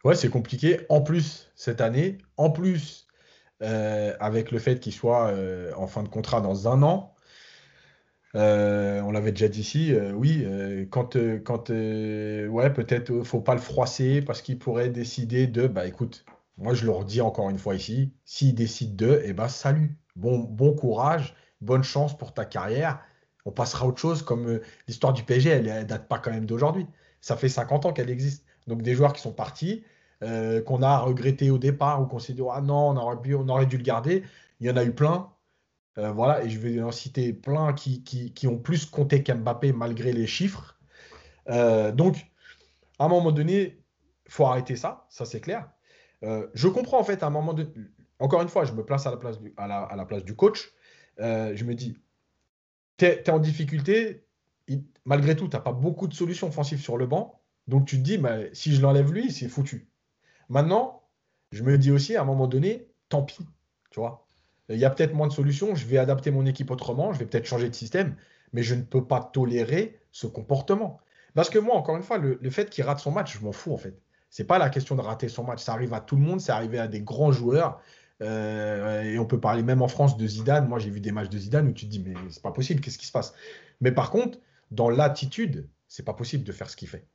Ouais, c'est compliqué. En plus, cette année, en plus, euh, avec le fait qu'il soit euh, en fin de contrat dans un an, euh, on l'avait déjà dit ici, oui, quand, quand ouais, peut-être faut pas le froisser parce qu'il pourrait décider de, bah écoute, moi je le redis encore une fois ici, s'il décide de, eh ben salut, bon, bon courage, bonne chance pour ta carrière, on passera à autre chose, comme l'histoire du PSG, elle, ne date pas quand même d'aujourd'hui, ça fait 50 ans qu'elle existe, donc des joueurs qui sont partis, euh, qu'on a regretté au départ ou qu'on s'est dit ah non, on aurait, on aurait dû le garder. Il y en a eu plein. Euh, voilà, et je vais en citer plein qui, ont plus compté qu'Mbappé malgré les chiffres. Euh, donc, à un moment donné, faut arrêter ça, ça c'est clair. je comprends en fait à un moment donné, encore une fois, je me place à la place du, coach. je me dis, tu es, en difficulté, malgré tout, tu n'as pas beaucoup de solutions offensives sur le banc. Donc tu te dis, si je l'enlève lui, c'est foutu. Maintenant, je me dis aussi à un moment donné, tant pis, tu vois. Il y a peut-être moins de solutions, je vais adapter mon équipe autrement, je vais peut-être changer de système, mais je ne peux pas tolérer ce comportement. Parce que moi, encore une fois, le, fait qu'il rate son match, je m'en fous en fait. C'est pas la question de rater son match, ça arrive à tout le monde, c'est arrivé à des grands joueurs. Euh, et on peut parler même en France de Zidane. Moi, j'ai vu des matchs de Zidane où tu te dis, mais c'est pas possible, qu'est-ce qui se passe? Mais par contre, dans l'attitude, c'est pas possible de faire ce qu'il fait.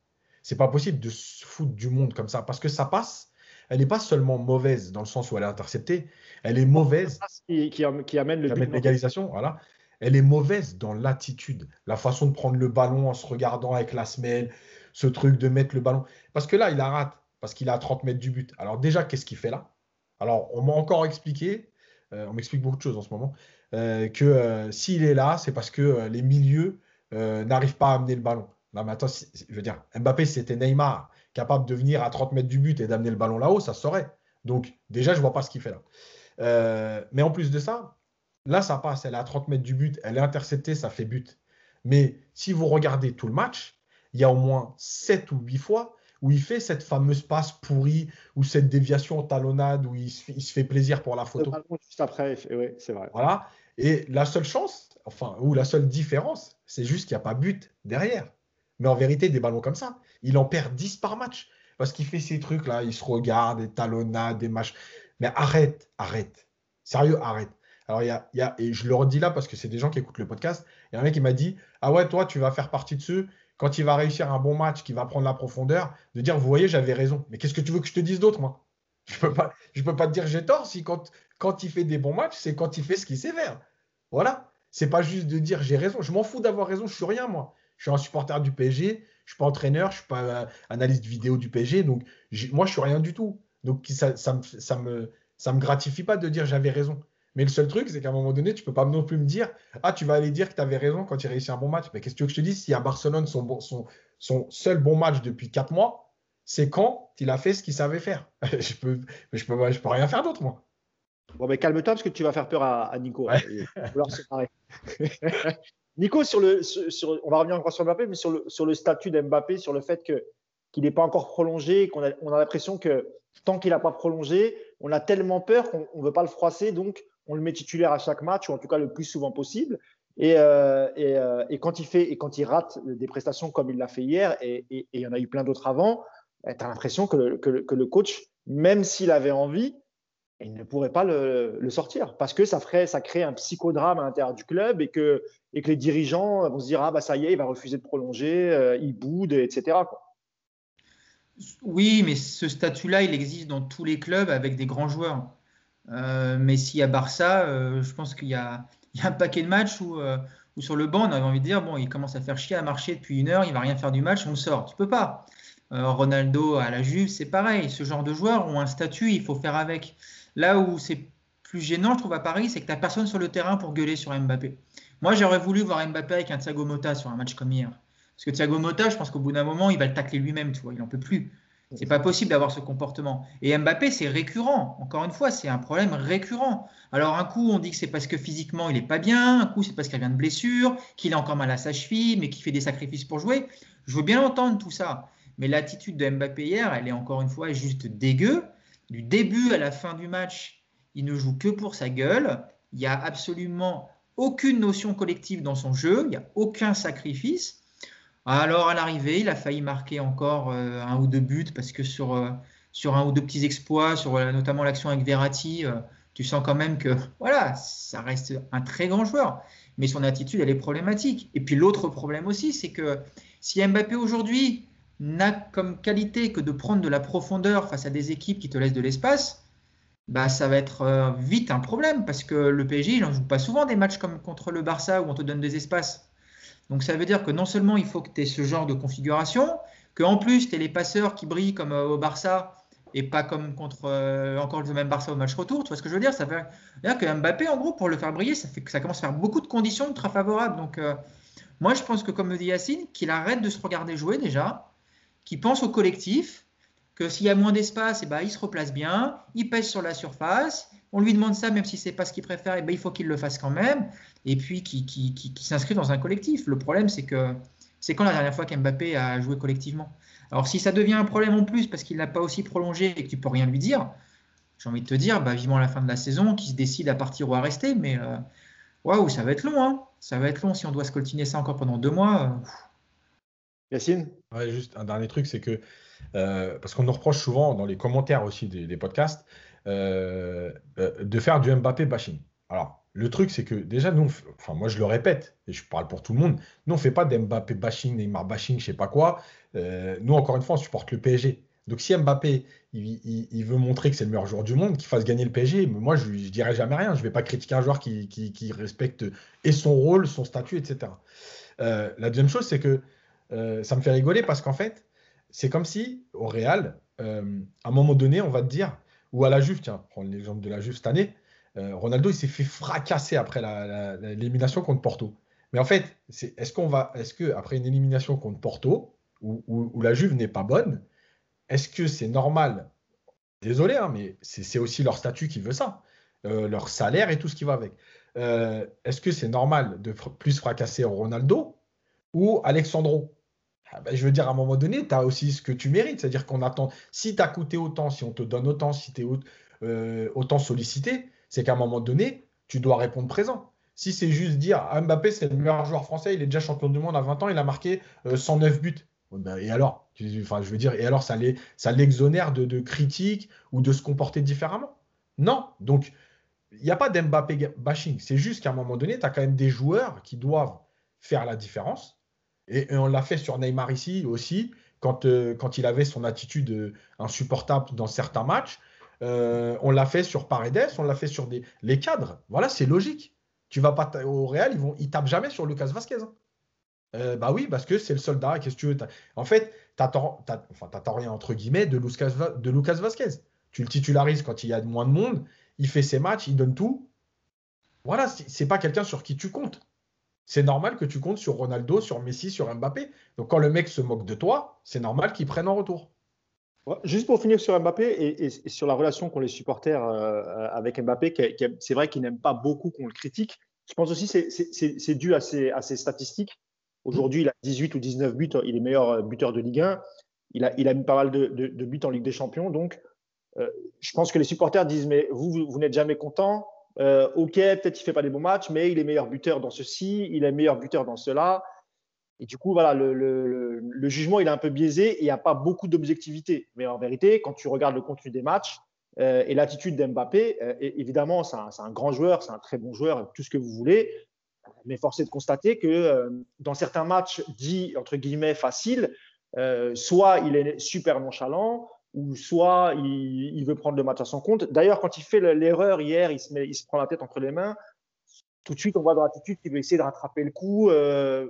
C'est pas possible de se foutre du monde comme ça parce que ça passe. Elle n'est pas seulement mauvaise dans le sens où elle est interceptée, elle est mauvaise. Qui, qui, qui amène l'égalisation, voilà. Elle est mauvaise dans l'attitude, la façon de prendre le ballon en se regardant avec la semelle, ce truc de mettre le ballon. Parce que là, il la rate parce qu'il est à 30 mètres du but. Alors déjà, qu'est-ce qu'il fait là? Alors, on m'a encore expliqué, euh, on m'explique beaucoup de choses en ce moment, euh, que euh, s'il est là, c'est parce que les milieux n'arrivent pas à amener le ballon. Mais attends, je veux dire, Mbappé, c'était Neymar, capable de venir à 30 mètres du but et d'amener le ballon là-haut, ça se saurait. Donc, déjà, je ne vois pas ce qu'il fait là. Euh, mais en plus de ça, là, ça passe. Elle est à 30 mètres du but, elle est interceptée, ça fait but. Mais si vous regardez tout le match, il y a au moins 7 ou 8 fois où il fait cette fameuse passe pourrie ou cette déviation en talonnade où il se fait, plaisir pour la photo. Juste après, oui, c'est vrai. Voilà. Et la seule chance, enfin, ou la seule différence, c'est juste qu'il n'y a pas but derrière. Mais en vérité, des ballons comme ça, il en perd 10 par match. Parce qu'il fait ces trucs-là, il se regarde, des talonnades, des matchs. Mais arrête, arrête. Sérieux, arrête. Alors, il y a, et je le redis là parce que c'est des gens qui écoutent le podcast. Il y a un mec qui m'a dit Ah ouais, toi, tu vas faire partie de ceux, quand il va réussir un bon match, qui va prendre la profondeur, de dire Vous voyez, j'avais raison. Mais qu'est-ce que tu veux que je te dise d'autre, moi? Je ne peux, pas, peux pas te dire j'ai tort si quand, quand il fait des bons matchs, c'est quand il fait ce qu'il sait faire. Voilà. C'est pas juste de dire j'ai raison. Je m'en fous d'avoir raison, je suis rien, moi je suis un supporter du PSG, je ne suis pas entraîneur, je ne suis pas euh, analyste vidéo du PSG, donc moi je suis rien du tout. Donc ça, ça, me, ça, me, ça me gratifie pas de dire j'avais raison. Mais le seul truc, c'est qu'à un moment donné, tu peux pas non plus me dire Ah, tu vas aller dire que tu avais raison quand tu réussi un bon match. Mais qu'est-ce que tu veux que je te dise? Si à Barcelone, son, son, son seul bon match depuis 4 mois, c'est quand il a fait ce qu'il savait faire. je peux, je peux, je peux rien faire d'autre, moi. Bon, mais calme-toi parce que tu vas faire peur à, Nico. Ouais. Nico, sur le, on va revenir encore sur Mbappé, mais sur le, sur le statut d'Mbappé, sur le fait que, qu'il n'est pas encore prolongé, qu'on a, on a l'impression que tant qu'il n'a pas prolongé, on a tellement peur qu'on ne veut pas le froisser, donc on le met titulaire à chaque match, ou en tout cas le plus souvent possible. Et, euh, et, euh, et quand il fait et quand il rate des prestations comme il l'a fait hier, et, il y en a eu plein d'autres avant, tu as l'impression que, que, le coach, même s'il avait envie, il ne pourrait pas le, sortir parce que ça ferait, ça crée un psychodrame à l'intérieur du club et que, et les dirigeants vont se dire ah bah ça y est, il va refuser de prolonger, euh, il boude, etc. Oui, mais ce statut-là, il existe dans tous les clubs avec des grands joueurs. Euh, mais s'il y a Barça, euh, je pense qu'il y, a, un paquet de matchs où, sur le banc, on avait envie de dire bon, il commence à faire chier à marcher depuis une heure, il va rien faire du match, on sort. Tu peux pas. Ronaldo à la Juve, c'est pareil. Ce genre de joueurs ont un statut, il faut faire avec. Là où c'est plus gênant, je trouve, à Paris, c'est que tu n'as personne sur le terrain pour gueuler sur Mbappé. Moi, j'aurais voulu voir Mbappé avec un Thiago Motta sur un match comme hier. Parce que Thiago Motta, je pense qu'au bout d'un moment, il va le tacler lui-même, tu vois, il n'en peut plus. C'est pas possible d'avoir ce comportement. Et Mbappé, c'est récurrent. Encore une fois, c'est un problème récurrent. Alors, un coup, on dit que c'est parce que physiquement, il n'est pas bien. Un coup, c'est parce qu'il vient de blessure, qu'il a encore mal à sa cheville, mais qu'il fait des sacrifices pour jouer. Je veux bien entendre tout ça. Mais l'attitude de Mbappé hier, elle est encore une fois juste dégueu. Du début à la fin du match, il ne joue que pour sa gueule. Il n'y a absolument aucune notion collective dans son jeu. Il n'y a aucun sacrifice. Alors à l'arrivée, il a failli marquer encore euh, un ou deux buts parce que sur, euh, sur un ou deux petits exploits, sur notamment l'action avec Verratti, tu sens quand même que voilà, ça reste un très grand joueur, mais son attitude, elle est problématique. Et puis l'autre problème aussi, c'est que si Mbappé aujourd'hui n'a comme qualité que de prendre de la profondeur face à des équipes qui te laissent de l'espace, bah, ça va être euh, vite un problème parce que le PSG, il n'en joue pas souvent des matchs comme contre le Barça où on te donne des espaces. Donc ça veut dire que non seulement il faut que tu aies ce genre de configuration, qu'en plus tu aies les passeurs qui brillent comme euh, au Barça et pas comme contre euh, encore le même Barça au match retour. Tu vois ce que je veux dire? Ça veut dire que Mbappé, en gros, pour le faire briller, ça que commence à faire beaucoup de conditions très favorables. Donc, moi, je pense que, comme le dit Yacine, qu'il arrête de se regarder jouer déjà, qu'il pense au collectif, que s'il y a moins d'espace, eh ben, il se replace bien, il pèse sur la surface. On lui demande ça, même si c'est pas ce qu'il préfère, eh ben, il faut qu'il le fasse quand même. Et puis, qu'il s'inscrit dans un collectif. Le problème, c'est que c'est quand la dernière fois qu'Mbappé a joué collectivement? Alors si ça devient un problème en plus parce qu'il n'a pas aussi prolongé et que tu peux rien lui dire, j'ai envie de te dire, bah, vivement la fin de la saison, qu'il se décide à partir ou à rester, mais euh, waouh, ça va être long, hein. ça va être long si on doit scoltiner ça encore pendant deux mois. Euh, Yacine? Ouais, Juste un dernier truc, c'est que, euh, parce qu'on nous reproche souvent dans les commentaires aussi des, podcasts, de faire du Mbappé bashing. Alors, le truc, c'est que déjà, nous, enfin, moi je le répète, et je parle pour tout le monde, nous on ne fait pas d'Mbappé bashing, Neymar bashing, je sais pas quoi. Euh, nous, encore une fois, on supporte le PSG. Donc si Mbappé, il, veut montrer que c'est le meilleur joueur du monde, qu'il fasse gagner le PSG, moi je, ne dirais jamais rien. Je ne vais pas critiquer un joueur qui, respecte et son rôle, son statut, etc. Euh, la deuxième chose, c'est que euh, ça me fait rigoler parce qu'en fait, c'est comme si au Real, à un moment donné, on va te dire, ou à la Juve, tiens, prends l'exemple de la Juve cette année, Ronaldo il s'est fait fracasser après l'élimination contre Porto. Mais en fait, est-ce qu'on va, est-ce que après une élimination contre Porto, où, la Juve n'est pas bonne, est-ce que c'est normal? Désolé, hein, mais c'est aussi leur statut qui veut ça, euh, leur salaire et tout ce qui va avec. Euh, est-ce que c'est normal de plus fracasser Ronaldo ou Alexandro? Ben, Je veux dire, à un moment donné, tu as aussi ce que tu mérites. C'est-à-dire qu'on attend, si tu as coûté autant, si on te donne autant, si tu es euh, autant sollicité, c'est qu'à un moment donné, tu dois répondre présent. Si c'est juste dire ah, Mbappé, c'est le meilleur joueur français, il est déjà champion du monde à 20 ans, il a marqué 109 buts. Ben, et alors? Enfin, Je veux dire, et alors ça l'exonère de, de critiques ou de se comporter différemment? Non. Donc, il n'y a pas d'Mbappé bashing. C'est juste qu'à un moment donné, tu as quand même des joueurs qui doivent faire la différence. Et, on l'a fait sur Neymar ici aussi, quand, euh, quand il avait son attitude euh, insupportable dans certains matchs. Euh, on l'a fait sur Paredes, on l'a fait sur des, les cadres. Voilà, c'est logique. Tu vas pas au Real, ils vont, ils tapent jamais sur Lucas Vasquez. Hein. Bah oui, parce que c'est le soldat. Qu'est-ce que tu veux En fait, tu n'attends rien, entre guillemets, de Lucas, de Lucas Vasquez. Tu le titularises quand il y a moins de monde, il fait ses matchs, il donne tout. Voilà, c'est pas quelqu'un sur qui tu comptes. C'est normal que tu comptes sur Ronaldo, sur Messi, sur Mbappé. Donc quand le mec se moque de toi, c'est normal qu'il prenne en retour. Juste pour finir sur Mbappé et, sur la relation qu'ont les supporters euh, avec Mbappé, c'est vrai qu'ils n'aiment pas beaucoup qu'on le critique. Je pense aussi que c'est dû à ces statistiques. Aujourd'hui, il a 18 ou 19 buts. Il est meilleur euh, buteur de Ligue 1. Il a, il a mis pas mal de, buts en Ligue des Champions. Donc, euh, je pense que les supporters disent Mais vous, vous, n'êtes jamais content. Euh, ok, peut-être il fait pas des bons matchs, mais il est meilleur buteur dans ceci, il est meilleur buteur dans cela. Et du coup, voilà, le, jugement, il est un peu biaisé et il n'y a pas beaucoup d'objectivité. Mais en vérité, quand tu regardes le contenu des matchs et l'attitude d'Mbappé, évidemment, c'est un, grand joueur, c'est un très bon joueur, tout ce que vous voulez. Mais force est de constater que euh, dans certains matchs dits entre guillemets faciles, euh, soit il est super nonchalant, ou soit il, veut prendre le match à son compte. D'ailleurs, quand il fait l'erreur hier, il se, met, il se prend la tête entre les mains. Tout de suite, on voit dans l'attitude qu'il veut essayer de rattraper le coup. 20 euh,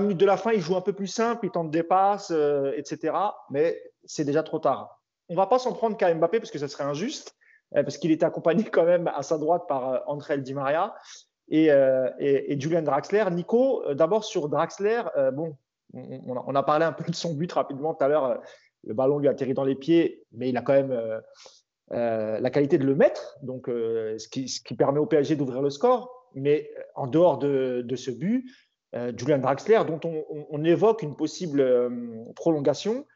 minutes de la fin, il joue un peu plus simple, il tente des passes, etc. Mais c'est déjà trop tard. On ne va pas s'en prendre qu'à Mbappé parce que ce serait injuste, parce qu'il était accompagné quand même à sa droite par André Di Maria. Euh, et, Julian Draxler. Nico, euh, d'abord sur Draxler, euh, bon, on, a parlé un peu de son but rapidement tout à l'heure. Le ballon lui a atterri dans les pieds, mais il a quand même la qualité de le mettre, donc ce qui, permet au PSG d'ouvrir le score. Mais en dehors de, ce but, Julian Draxler, dont on, évoque une possible prolongation,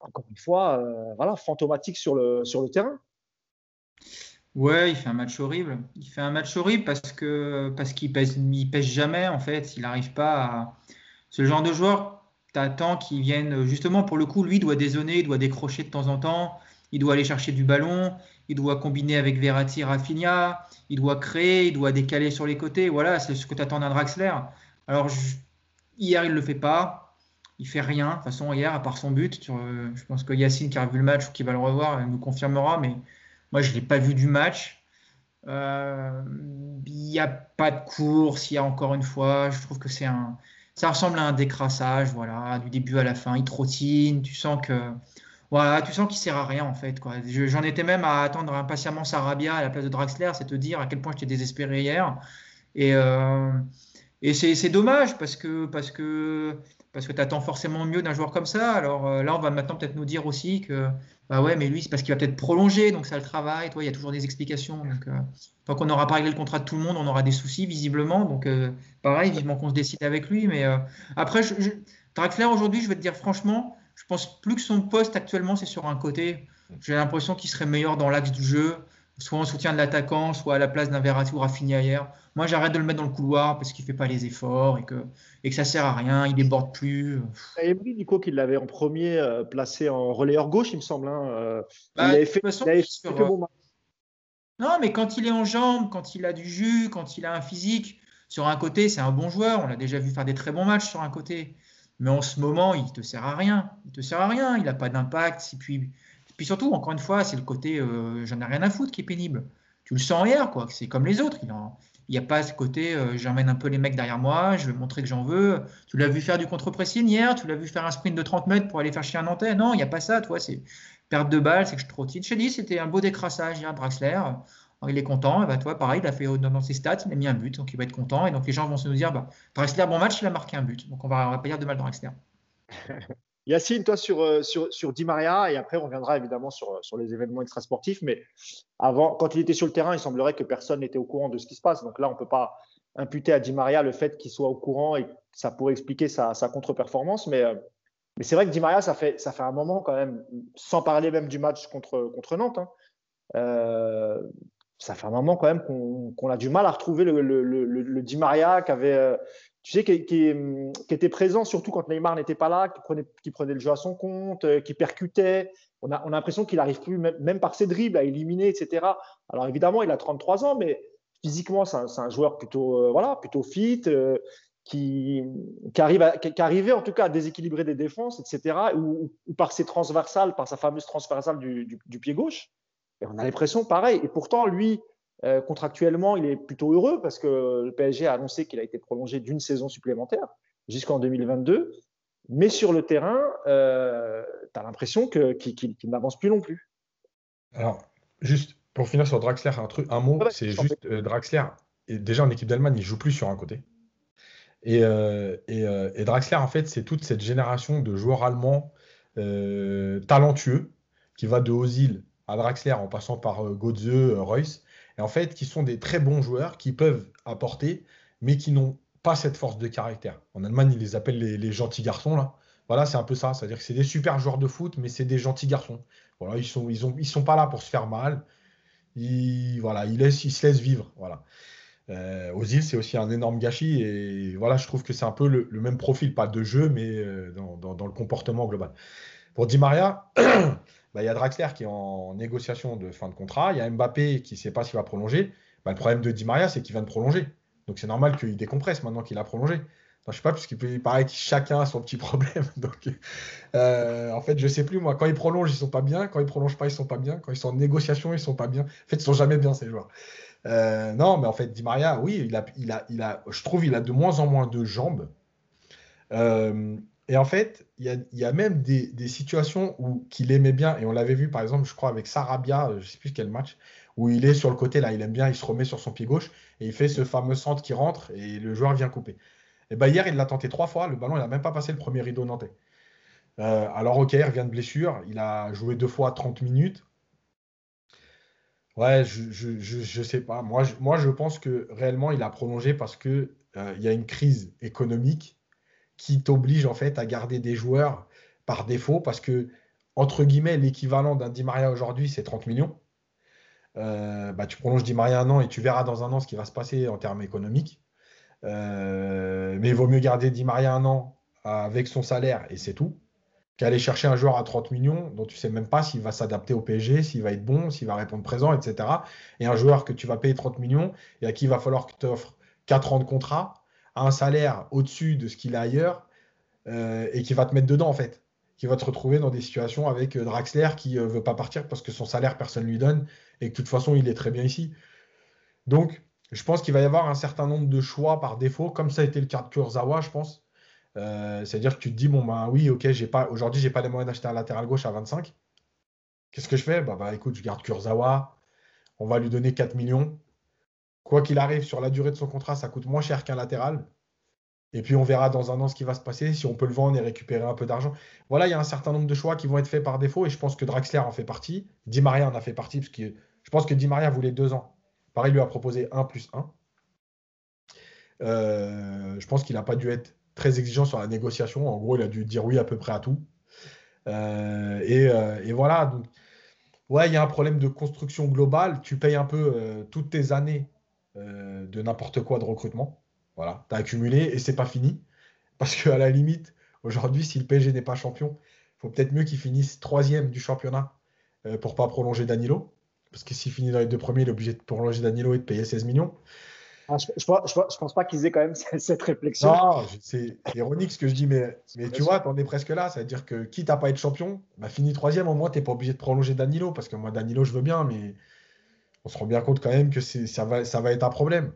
encore une fois, voilà, fantomatique sur le, terrain. Ouais, il fait un match horrible. Il fait un match horrible parce que parce qu'il pèse, il pèse jamais en fait. Il n'arrive pas à. Le genre de joueur, t'attends qu'il vienne justement pour le coup. Lui doit dézonner, il doit décrocher de temps en temps. Il doit aller chercher du ballon. Il doit combiner avec Verratti, Rafinha. Il doit créer, il doit décaler sur les côtés. Voilà, c'est ce que t'attends d'un Draxler. Alors hier il le fait pas. Il fait rien. De toute façon hier à part son but. je pense que Yacine qui a vu le match ou qui va le revoir nous confirmera, mais moi, je ne l'ai pas vu du match. Euh, il n'y a pas de course, il y a encore une fois, je trouve que c'est un. Ça ressemble à un décrassage, voilà, du début à la fin. Il trottine, tu sens que. Voilà, tu sens qu'il sert à rien en fait. J'en étais même à attendre impatiemment Sarabia à la place de Draxler, c'est te dire à quel point j'étais désespéré hier. Et, euh, et c'est dommage parce que, parce que, parce que tu attends forcément mieux d'un joueur comme ça. Alors euh, là, on va maintenant peut-être nous dire aussi que bah ouais, mais lui, c'est parce qu'il va peut-être prolonger, donc ça le travaille. Toi, il y a toujours des explications. Donc, euh, tant qu'on n'aura pas réglé le contrat de tout le monde, on aura des soucis, visiblement. Donc, euh, pareil, vivement qu'on se décide avec lui. Mais après, je, aujourd'hui, je vais te dire franchement, je pense plus que son poste actuellement, c'est sur un côté. J'ai l'impression qu'il serait meilleur dans l'axe du jeu soit en soutien de l'attaquant, soit à la place d'un Verratti ou Rafinha hier. Moi, j'arrête de le mettre dans le couloir parce qu'il fait pas les efforts et que, et que ça sert à rien, il déborde plus. Emery, Nico, qui l'avait en premier euh, placé en relayeur gauche, il me semble. Hein, euh, il avait fait, Non, mais quand il est en jambes, quand il a du jus, quand il a un physique, sur un côté, c'est un bon joueur. On l'a déjà vu faire des très bons matchs sur un côté. Mais en ce moment, il te sert à rien. Il te sert à rien. Il n'a pas d'impact. Et puis, puis surtout, encore une fois, c'est le côté euh, j'en ai rien à foutre qui est pénible. Tu le sens hier, quoi. C'est comme les autres. Il n'y a pas ce côté euh, j'emmène un peu les mecs derrière moi, je vais montrer que j'en veux. Tu l'as vu faire du contre-pressing hier, tu l'as vu faire un sprint de 30 mètres pour aller faire chier un antenne. Non, il n'y a pas ça, toi. C'est perte de balle, c'est que je trottine. Je t'ai dit, c'était un beau décrassage hier, Draxler. il est content. Et bah, toi, pareil, il a fait dans ses stats, il a mis un but, donc il va être content. Et donc les gens vont se nous dire bah, Draxler, bon match, il a marqué un but. Donc on va, pas dire de mal Draxler. Yacine, toi sur, euh, sur, sur Di Maria, et après on reviendra évidemment sur, sur les événements extrasportifs, mais avant, quand il était sur le terrain, il semblerait que personne n'était au courant de ce qui se passe. Donc là, on ne peut pas imputer à Di Maria le fait qu'il soit au courant et ça pourrait expliquer sa, sa contre-performance. Mais, euh, mais c'est vrai que Di Maria, ça fait, ça fait un moment quand même, sans parler même du match contre, contre Nantes, hein, euh, ça fait un moment quand même qu'on a du mal à retrouver le, le, le, le Di Maria qui avait tu sais, qui, était présent surtout quand Neymar n'était pas là, qui prenait, le jeu à son compte, euh, qui percutait. On a, on a l'impression qu'il n'arrive plus, même, par ses dribbles, à éliminer, etc. Alors évidemment, il a 33 ans, mais physiquement, c'est un, joueur plutôt, euh, voilà, plutôt fit, euh, qui, arrive à, qui, arrivait en tout cas à déséquilibrer des défenses, etc. Ou, par ses transversales, par sa fameuse transversale du pied gauche. Et on a l'impression pareil. Et pourtant, lui, euh, contractuellement, il est plutôt heureux parce que le PSG a annoncé qu'il a été prolongé d'une saison supplémentaire jusqu'en 2022. Mais sur le terrain, euh, tu as l'impression qu'il n'avance plus non plus. Alors, juste pour finir sur Draxler, un, truc, un mot, c'est juste euh, Draxler, déjà en équipe d'Allemagne, il joue plus sur un côté. Et, et, Draxler, en fait, c'est toute cette génération de joueurs allemands talentueux qui va de Ozil à Draxler en passant par Götze, Reus, en fait, qui sont des très bons joueurs qui peuvent apporter, mais qui n'ont pas cette force de caractère. En Allemagne, ils les appellent les, gentils garçons, là. Voilà, c'est un peu ça. C'est-à-dire que c'est des super joueurs de foot, mais c'est des gentils garçons. Voilà, ils sont, ils ont, ils sont pas là pour se faire mal. Ils, voilà, ils, laissent, ils se laissent vivre. Voilà. Euh, Ozil, c'est aussi un énorme gâchis. Et voilà, je trouve que c'est un peu le, même profil, pas de jeu, mais euh, dans, dans, le comportement global. Pour Di Maria, Bah, il y a Draxler qui est en négociation de fin de contrat. Il y a Mbappé qui ne sait pas s'il va prolonger. Bah, le problème de Di Maria, c'est qu'il vient de prolonger. Donc c'est normal qu'il décompresse maintenant qu'il a prolongé. Je je sais pas, puisqu'il peut paraît que chacun a son petit problème. Donc, euh, en fait, je sais plus, moi. Quand ils prolongent, ils sont pas bien. Quand ils prolongent pas, ils sont pas bien. Quand ils sont en négociation, ils sont pas bien. En fait, ils sont jamais bien, ces joueurs. Euh, non, mais en fait, Di Maria, oui, il a, il a, il a, je trouve il a de moins en moins de jambes. Euh, et en fait, il y a, même des, situations où qu'il aimait bien, et on l'avait vu par exemple, je crois, avec Sarabia, euh, je ne sais plus quel match, où il est sur le côté, là, il aime bien, il se remet sur son pied gauche, et il fait ce fameux centre qui rentre, et le joueur vient couper. Et bien hier, il l'a tenté trois fois, le ballon, il n'a même pas passé le premier rideau nantais. Euh, alors, ok, il revient de blessure, il a joué deux fois 30 minutes. Ouais, je, ne sais pas. Moi je, moi, je pense que réellement, il a prolongé parce qu'il euh, il y a une crise économique qui t'oblige en fait à garder des joueurs par défaut parce que entre guillemets, l'équivalent d'un Di Maria aujourd'hui, c'est 30 millions. Euh, bah, tu prolonges Di Maria un an et tu verras dans un an ce qui va se passer en termes économiques. Euh, mais il vaut mieux garder Di Maria un an avec son salaire et c'est tout, qu'aller chercher un joueur à 30 millions dont tu sais même pas s'il va s'adapter au PSG, s'il va être bon, s'il va répondre présent, etc. Et un joueur que tu vas payer 30 millions et à qui il va falloir que tu offres 4 ans de contrat un salaire au-dessus de ce qu'il a ailleurs euh, et qui va te mettre dedans en fait qui va te retrouver dans des situations avec euh, Draxler qui ne veut pas partir parce que son salaire, personne ne lui donne et que de toute façon, il est très bien ici. Donc, je pense qu'il va y avoir un certain nombre de choix par défaut, comme ça a été le cas de Kurzawa, je pense. Euh, c'est-à-dire que tu te dis, bon, ben oui, ok, j'ai pas, aujourd'hui, j'ai pas les moyens d'acheter un latéral gauche à 25. Qu'est-ce que je fais? Bah, bah, écoute, je garde Kurzawa, on va lui donner 4 millions. Quoi qu'il arrive, sur la durée de son contrat, ça coûte moins cher qu'un latéral. Et puis on verra dans un an ce qui va se passer, si on peut le vendre et récupérer un peu d'argent. Voilà, il y a un certain nombre de choix qui vont être faits par défaut et je pense que Draxler en fait partie. Di Maria en a fait partie parce que je pense que Di Maria voulait deux ans. Pareil, lui a proposé 1 plus 1. Euh, je pense qu'il n'a pas dû être très exigeant sur la négociation. En gros, il a dû dire oui à peu près à tout. Euh, euh, et, voilà. Donc, ouais, il y a un problème de construction globale. Tu payes un peu toutes tes années de n'importe quoi de recrutement. Voilà, tu as accumulé et c'est pas fini. Parce qu'à la limite, aujourd'hui, si le PSG n'est pas champion, il faut peut-être mieux qu'il finisse troisième du championnat pour euh, pour pas prolonger Danilo. Parce que s'il finit dans les deux premiers, il est obligé de prolonger Danilo et de payer 16 millions. Ah, je, pense pas qu'ils aient quand même cette réflexion. Non, c'est ironique ce que je dis, mais, mais tu vois, on est presque là. C'est-à-dire que quitte à pas être champion, bah, fini troisième, au moins, tu n'es pas obligé de prolonger Danilo. Parce que moi, Danilo, je veux bien, mais on se rend bien compte quand même que ça va, être un problème.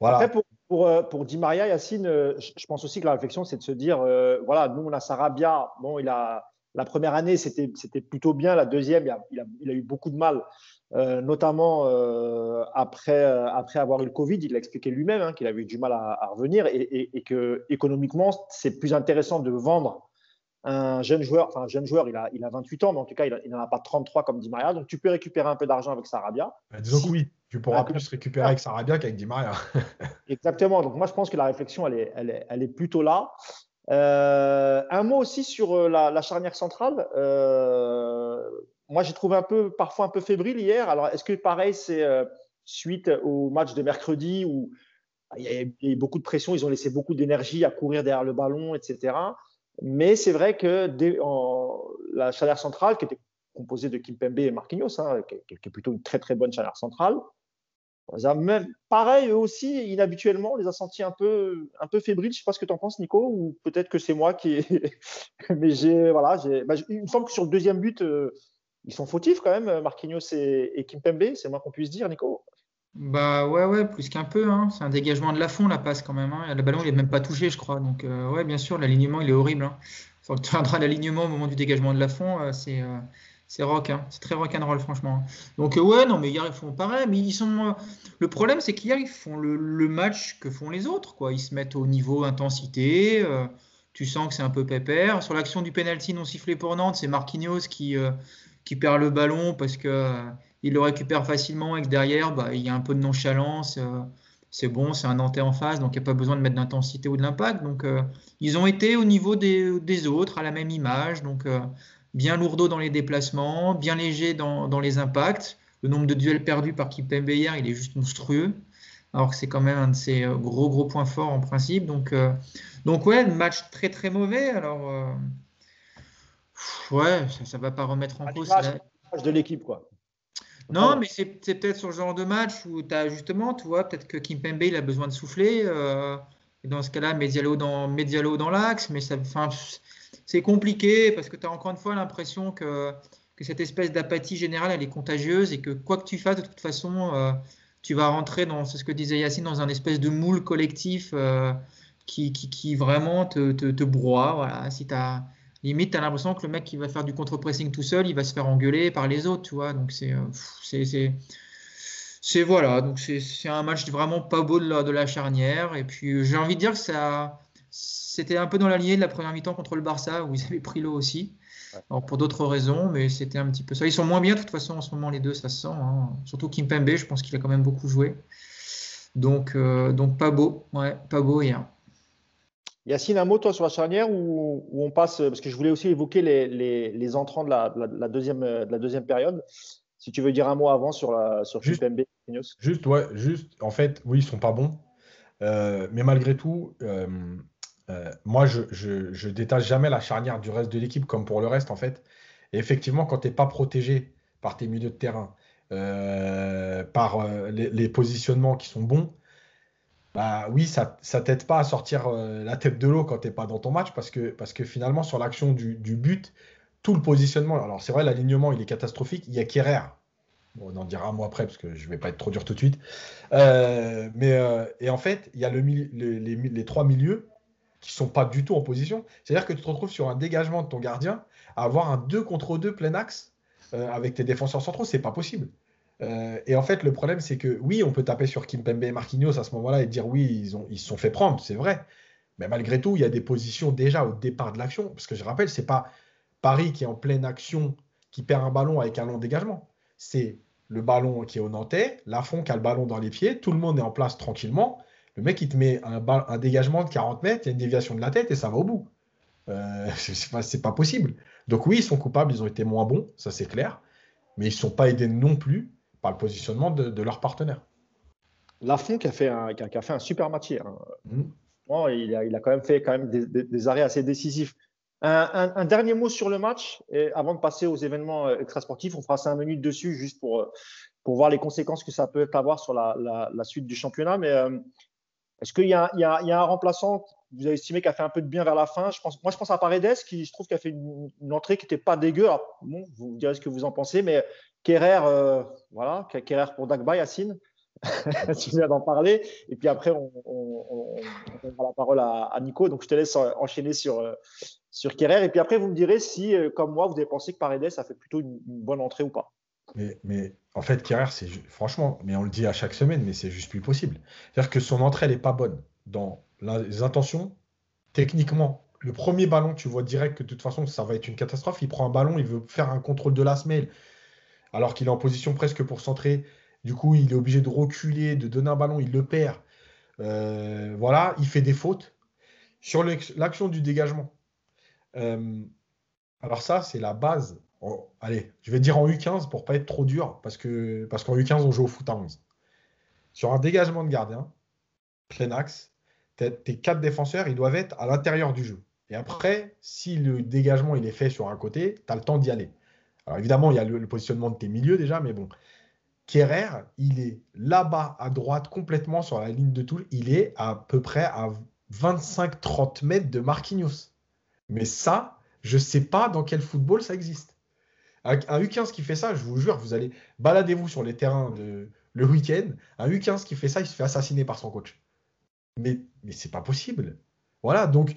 Voilà. Pour, euh, pour Di Maria, Yacine, euh, je pense aussi que la réflexion, c'est de se dire, euh, voilà, nous, on a Sarabia. Bon, il a, la première année, c'était plutôt bien. La deuxième, il a, eu beaucoup de mal, notamment après, après avoir eu le Covid. Il l'a expliqué lui-même, hein, qu'il avait eu du mal à, revenir et, et, et, que économiquement, c'est plus intéressant de vendre un jeune joueur, enfin un jeune joueur, il a, il a 28 ans, mais en tout cas, il n'en a pas 33 comme Di Maria. Donc, tu peux récupérer un peu d'argent avec Sarabia. Bah, disons que oui, tu pourras plus récupérer avec Sarabia qu'avec Di Maria. Exactement. Donc, moi, je pense que la réflexion, elle est, elle est, elle est plutôt là. Euh, un mot aussi sur euh, la, charnière centrale. Euh, moi, j'ai trouvé un peu, parfois un peu fébrile hier. Alors, est-ce que pareil, c'est suite au match de mercredi où il y a eu beaucoup de pression, ils ont laissé beaucoup d'énergie à courir derrière le ballon, etc. Mais c'est vrai que la charnière centrale, qui était composée de Kimpembe et Marquinhos, hein, qui, est plutôt une très très bonne charnière centrale, même, pareil, eux aussi, inhabituellement, on les a sentis un peu, un peu fébriles. Je ne sais pas ce que tu en penses, Nico, ou peut-être que c'est moi qui. Mais j'ai, voilà, bah, il me semble que sur le deuxième but, euh, ils sont fautifs quand même, Marquinhos et, et Kimpembe, c'est moins qu'on puisse dire, Nico. Bah ouais, ouais, plus qu'un peu. Hein. C'est un dégagement de la fond, la passe quand même. Hein. Le ballon, il n'est même pas touché, je crois. Donc, euh, ouais, bien sûr, l'alignement, il est horrible. Hein. Faut que tu l'alignement au moment du dégagement de la fond. Euh, c'est euh, c'est rock. Hein. C'est très rock'n'roll, franchement. Donc, ouais, non, mais hier, ils font pareil. Mais ils sont. Le problème, c'est qu'hier, ils font le, le, match que font les autres. Quoi. Ils se mettent au niveau intensité. tu sens que c'est un peu pépère. Sur l'action du penalty non sifflé pour Nantes, c'est Marquinhos qui, qui perd le ballon parce que il le récupère facilement et que derrière, bah, il y a un peu de nonchalance. Euh, c'est bon, c'est un Nantais en face, donc il n'y a pas besoin de mettre d'intensité ou de l'impact. Donc, euh, ils ont été au niveau des, autres, à la même image. Donc, euh, bien lourdeau dans les déplacements, bien léger dans, les impacts. Le nombre de duels perdus par Kipembe hier, il est juste monstrueux. Alors que c'est quand même un de ses gros, gros points forts en principe. Donc, donc ouais, match très, très mauvais. Alors, ouais, ça ne va pas remettre en cause. de l'équipe, quoi. Non, mais c'est peut-être sur le genre de match où tu as justement, tu vois, peut-être que Kim Pembe, il a besoin de souffler. Euh, et dans ce cas-là, Medialo dans, Medialo dans l'axe. Mais c'est compliqué parce que tu as encore une fois l'impression que, que, cette espèce d'apathie générale, elle est contagieuse et que quoi que tu fasses, de toute façon, euh, tu vas rentrer dans, c'est ce que disait Yacine, dans un espèce de moule collectif euh, qui, qui, qui, vraiment te, te, te broie. Voilà. Si tu as limite, tu as l'impression que le mec qui va faire du contre-pressing tout seul, il va se faire engueuler par les autres, tu vois. Donc, c'est. Euh, c'est voilà, donc c'est un match vraiment pas beau de la, de la charnière. Et puis j'ai envie de dire que ça, c'était un peu dans la lignée de la première mi-temps contre le Barça où ils avaient pris l'eau aussi. Alors pour d'autres raisons, mais c'était un petit peu ça. Ils sont moins bien de toute façon en ce moment les deux, ça se sent. Hein. Surtout Kim Pembe, je pense qu'il a quand même beaucoup joué. Donc, euh, donc pas beau, ouais, pas beau hier. Yacine, un mot toi sur la charnière où, on passe, parce que je voulais aussi évoquer les, entrants de la, deuxième, de la deuxième période. Si tu veux dire un mot avant sur, la, sur juste, Juste, ouais, juste, en fait, oui, ils sont pas bons. Euh, mais malgré tout, euh, euh, moi, je, je, détache jamais la charnière du reste de l'équipe comme pour le reste, en fait. Et effectivement, quand tu n'es pas protégé par tes milieux de terrain, par les, positionnements qui sont bons, bah oui, ça t'aide pas à sortir la tête de l'eau quand tu n'es pas dans ton match parce que, finalement, sur l'action du, but, tout le positionnement, alors c'est vrai, l'alignement, il est catastrophique. Il y a Kerrer on en dira un mot après parce que je vais pas être trop dur tout de suite. Euh, mais, euh, et en fait, il y a le, les, trois milieux qui sont pas du tout en position. C'est-à-dire que tu te retrouves sur un dégagement de ton gardien à avoir un 2 contre 2 plein axe euh, avec tes défenseurs centraux, c'est pas possible. Et en fait, le problème, c'est que oui, on peut taper sur Kimpembe et Marquinhos à ce moment-là et dire oui, ils, ont, ils se sont fait prendre, c'est vrai. Mais malgré tout, il y a des positions déjà au départ de l'action. Parce que je rappelle, c'est pas Paris qui est en pleine action qui perd un ballon avec un long dégagement. C'est le ballon qui est au Nantais, Lafont qui a le ballon dans les pieds, tout le monde est en place tranquillement. Le mec, il te met un, dégagement de 40 mètres, il y a une déviation de la tête et ça va au bout. Euh, c'est pas, possible. Donc oui, ils sont coupables, ils ont été moins bons, ça c'est clair, mais ils ne sont pas aidés non plus par le positionnement de, leur partenaire. Lafont qui a fait un, qui a, fait un super match hier. Mmh. il, a, quand même fait quand même des arrêts assez décisifs. Un, dernier mot sur le match, et avant de passer aux événements euh, extrasportifs, on fera cinq minutes dessus juste pour, euh, pour voir les conséquences que ça peut avoir sur la, la, suite du championnat. Mais euh, est-ce qu'il y, y, y, a un remplaçant vous avez estimé qui a fait un peu de bien vers la fin? Je pense, Moi, je pense à Paredes qui, je trouve, qui a fait une, entrée qui n'était pas dégueu. bon, vous me direz ce que vous en pensez, mais Kerrer, voilà, Kerrer pour Dagba, Yacine. tu viens d'en parler. Et puis après, on, on, la parole à, Nico. Donc, je te laisse enchaîner sur, sur Kerrer. Et puis après, vous me direz si, euh, comme moi, vous avez pensé que Paredes a fait plutôt une, bonne entrée ou pas. Mais, en fait, Kerrer, c'est franchement, mais on le dit à chaque semaine, mais c'est juste plus possible. C'est-à-dire que son entrée, elle n'est pas bonne. Dans les intentions, techniquement, le premier ballon, tu vois direct que de toute façon, ça va être une catastrophe. Il prend un ballon, il veut faire un contrôle de la semelle, alors qu'il est en position presque pour centrer. Du coup, il est obligé de reculer, de donner un ballon, il le perd. Euh, voilà, il fait des fautes. Sur l'action du dégagement, euh, alors ça, c'est la base. allez, je vais dire en U15 pour pas être trop dur, parce que parce qu'en U15, on joue au foot à 11. Sur un dégagement de gardien, plein axe, tes quatre défenseurs, ils doivent être à l'intérieur du jeu. Et après, si le dégagement il est fait sur un côté, tu as le temps d'y aller. Alors évidemment, il y a le, positionnement de tes milieux déjà, mais bon. Kerrer, il est là-bas à droite, complètement sur la ligne de Toul. Il est à peu près à 25-30 mètres de Marquinhos. Mais ça, je ne sais pas dans quel football ça existe. Un, U15 qui fait ça, je vous jure, vous allez baladez-vous sur les terrains de, le week-end. Un U15 qui fait ça, il se fait assassiner par son coach. Mais, mais c'est pas possible. Voilà, donc,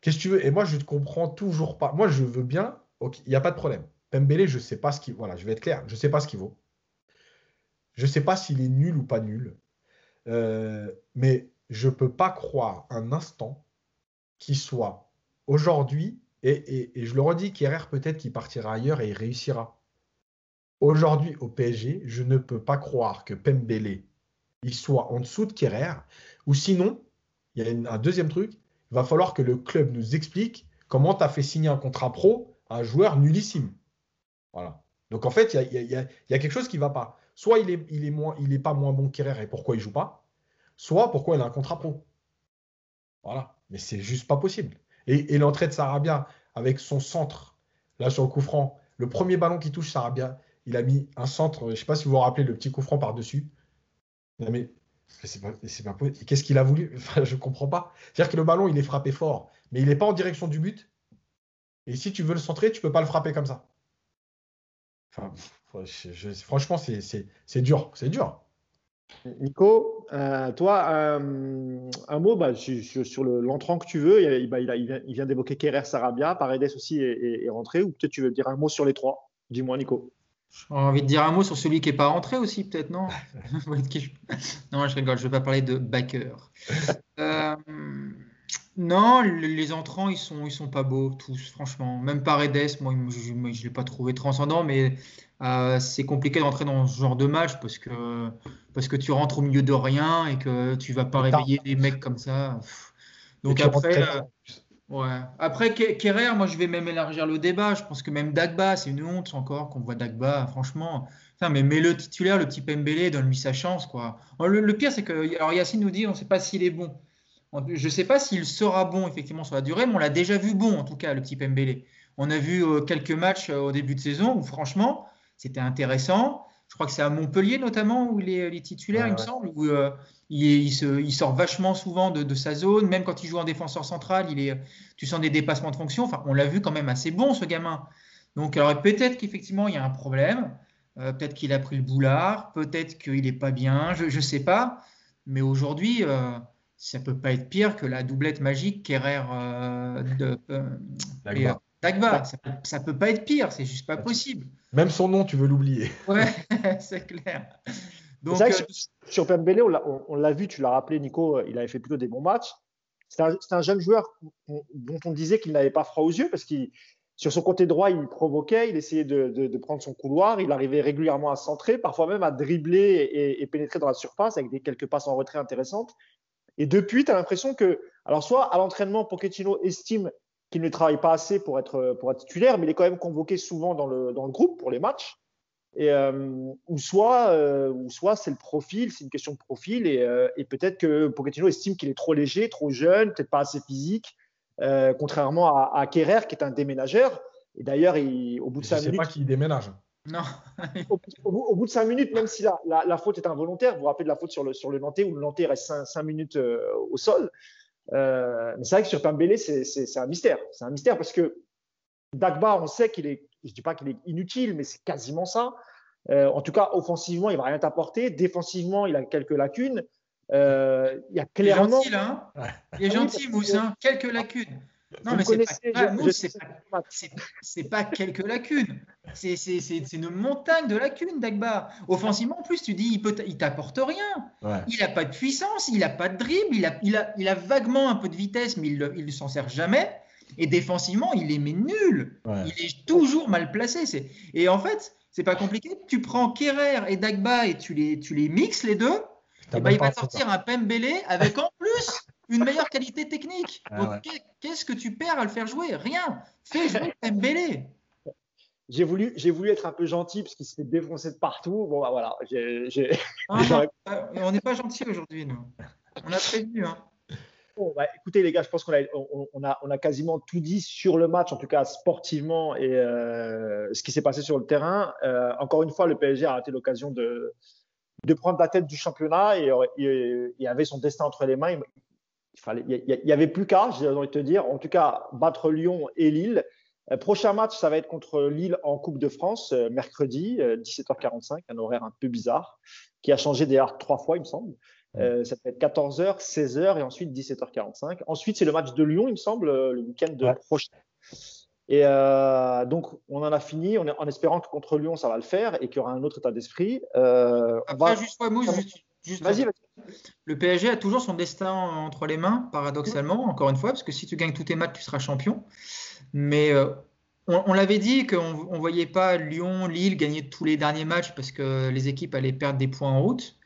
qu'est-ce que tu veux? Et moi, je ne comprends toujours pas. Moi, je veux bien, il n'y a pas de problème. Pembele, je sais pas ce qu'il Voilà, je vais être clair, je sais pas ce qu'il vaut. Je sais pas s'il est nul ou pas nul. Euh, mais je peux pas croire un instant qu'il soit Aujourd'hui, et, je le redis, Kerrer peut-être qu'il partira ailleurs et il réussira. Aujourd'hui, au PSG, je ne peux pas croire que Pembele il soit en dessous de Kerrer, ou sinon, il y a un deuxième truc, il va falloir que le club nous explique comment tu as fait signer un contrat pro à un joueur nullissime. Voilà. Donc en fait, il y, a, quelque chose qui ne va pas. Soit il n'est il est moins, il est pas moins bon qu'Herrera et pourquoi il joue pas, soit pourquoi il a un contrat pro. Voilà. Mais c'est juste pas possible. Et, l'entrée de Sarabia avec son centre, là sur le coup franc, le premier ballon qui touche Sarabia, il a mis un centre, je ne sais pas si vous vous rappelez, le petit coup franc par-dessus. mais c'est pas, Qu'est-ce qu'il a voulu? Je ne comprends pas. C'est-à-dire que le ballon, il est frappé fort, mais il n'est pas en direction du but. Et si tu veux le centrer, tu ne peux pas le frapper comme ça. Enfin, franchement, c'est dur. C'est dur. Nico, euh, toi, euh, un mot bah, sur, l'entrant que tu veux. Il, bah, il, vient, d'évoquer Kerrer Sarabia, Paredes aussi est, rentré. Ou peut-être tu veux dire un mot sur les trois? Dis-moi, Nico. J'ai envie de dire un mot sur celui qui n'est pas rentré aussi, peut-être, non? Non, je rigole, je ne vais pas parler de backer. Euh, non, les entrants, ils sont, ils sont pas beaux, tous, franchement. Même Paredes, moi, je ne l'ai pas trouvé transcendant, mais euh, c'est compliqué d'entrer dans ce genre de match parce que, parce que tu rentres au milieu de rien et que tu vas pas réveiller des mecs comme ça. Donc après, Ouais. Après, Kerrer, moi, je vais même élargir le débat. Je pense que même Dagba, c'est une honte encore qu'on voit Dagba, franchement. Enfin, mais mets-le titulaire, le petit Pembele, donne-lui sa chance, quoi. Le, pire, c'est que, alors Yacine nous dit, on ne sait pas s'il est bon. Je ne sais pas s'il sera bon, effectivement, sur la durée, mais on l'a déjà vu bon, en tout cas, le petit Pembele. On a vu euh, quelques matchs euh, au début de saison où, franchement, c'était intéressant. Je crois que c'est à Montpellier, notamment, où il est, titulaire, il me semble, où euh, il, sort vachement souvent de, sa zone, même quand il joue en défenseur central, il est, tu sens des dépassements de fonction. Enfin, on l'a vu quand même assez bon, ce gamin. Donc, alors peut-être qu'effectivement, il y a un problème. Euh, peut-être qu'il a pris le boulard, peut-être qu'il n'est pas bien, je ne sais pas. Mais aujourd'hui, euh, ça ne peut pas être pire que la doublette magique Kerrer euh, de Dagba. Ça ne peut pas être pire, c'est juste pas possible. Même son nom, tu veux l'oublier. Ouais, c'est clair. Donc, sur Pembele, on l'a vu, tu l'as rappelé, Nico, il avait fait plutôt des bons matchs. C'est un, jeune joueur dont on disait qu'il n'avait pas froid aux yeux parce qu'il sur son côté droit, il provoquait, il essayait de, prendre son couloir, il arrivait régulièrement à centrer, parfois même à dribbler et, pénétrer dans la surface avec des quelques passes en retrait intéressantes. Et depuis, tu as l'impression que, alors soit à l'entraînement, Pochettino estime qu'il ne travaille pas assez pour être, pour être titulaire, mais il est quand même convoqué souvent dans le, dans le groupe pour les matchs. Et, euh, ou soit, euh, ou soit c'est le profil, c'est une question de profil, et, euh, et peut-être que Pochettino estime qu'il est trop léger, trop jeune, peut-être pas assez physique, contrairement à, à Kerrer qui est un déménageur. Et d'ailleurs, au bout de 5 minutes. Je sais pas qui déménage. Non. au, bout de 5 minutes, même si la, la, faute est involontaire, vous vous rappelez de la faute sur le, sur le Nantais où le Nantais reste 5, minutes euh, au sol. Euh, mais c'est vrai que sur Pambélé, c'est un mystère. C'est un mystère parce que Dagba, on sait qu'il est, je dis pas qu'il est inutile, mais c'est quasiment ça. en tout cas, offensivement, il va rien t'apporter. Défensivement, il a quelques lacunes. Euh, il y a clairement. Il est gentil, hein Il est gentil, Mousse, hein quelques lacunes. Non, mais c'est pas, c'est pas, quelques lacunes. C'est une montagne de lacunes, Dagba. Offensivement, en plus, tu dis, il, t'apporte rien. Il n'a pas de puissance, il n'a pas de dribble, il a, il, a, il a vaguement un peu de vitesse, mais il ne s'en sert jamais. Et défensivement, il est mais nul. Il est toujours mal placé. Et en fait, c'est pas compliqué. Tu prends Kerrer et Dagba et tu les, tu les mixes les deux. Eh ben, il va sortir un Pembele avec en plus une meilleure qualité technique. Ah qu'est-ce que tu perds à le faire jouer? Rien. Fais jouer. J'ai voulu, j'ai voulu être un peu gentil parce qu'il s'est défoncé de partout. Bon, bah, voilà. Ah, on n'est pas gentil aujourd'hui, nous. On a prévenu. Hein. Bon, bah, écoutez, les gars, je pense qu'on a, on, a, on a quasiment tout dit sur le match, en tout cas sportivement, et euh, ce qui s'est passé sur le terrain. Euh, encore une fois, le PSG a raté l'occasion de, de prendre la tête du championnat et il avait son destin entre les mains. Il fallait, il y avait plus qu'à, j'ai envie de te dire. En tout cas, battre Lyon et Lille. Euh, prochain match, ça va être contre Lille en Coupe de France, euh, mercredi, 17h45, euh, un horaire un peu bizarre, qui a changé d'ailleurs trois fois, il me semble. ça peut être 14h, 16h et ensuite 17h45. Ensuite, c'est le match de Lyon, il me semble, le week-end de prochain. Et euh, donc, on en a fini en, en, espérant que contre Lyon, ça va le faire et qu'il y aura un autre état d'esprit. Euh, Après, juste, juste, vas-y, Le PSG a toujours son destin entre les mains, paradoxalement, encore une fois, parce que si tu gagnes tous tes matchs, tu seras champion. Mais euh, on, l'avait dit qu'on ne voyait pas Lyon, Lille gagner tous les derniers matchs parce que les équipes allaient perdre des points en route.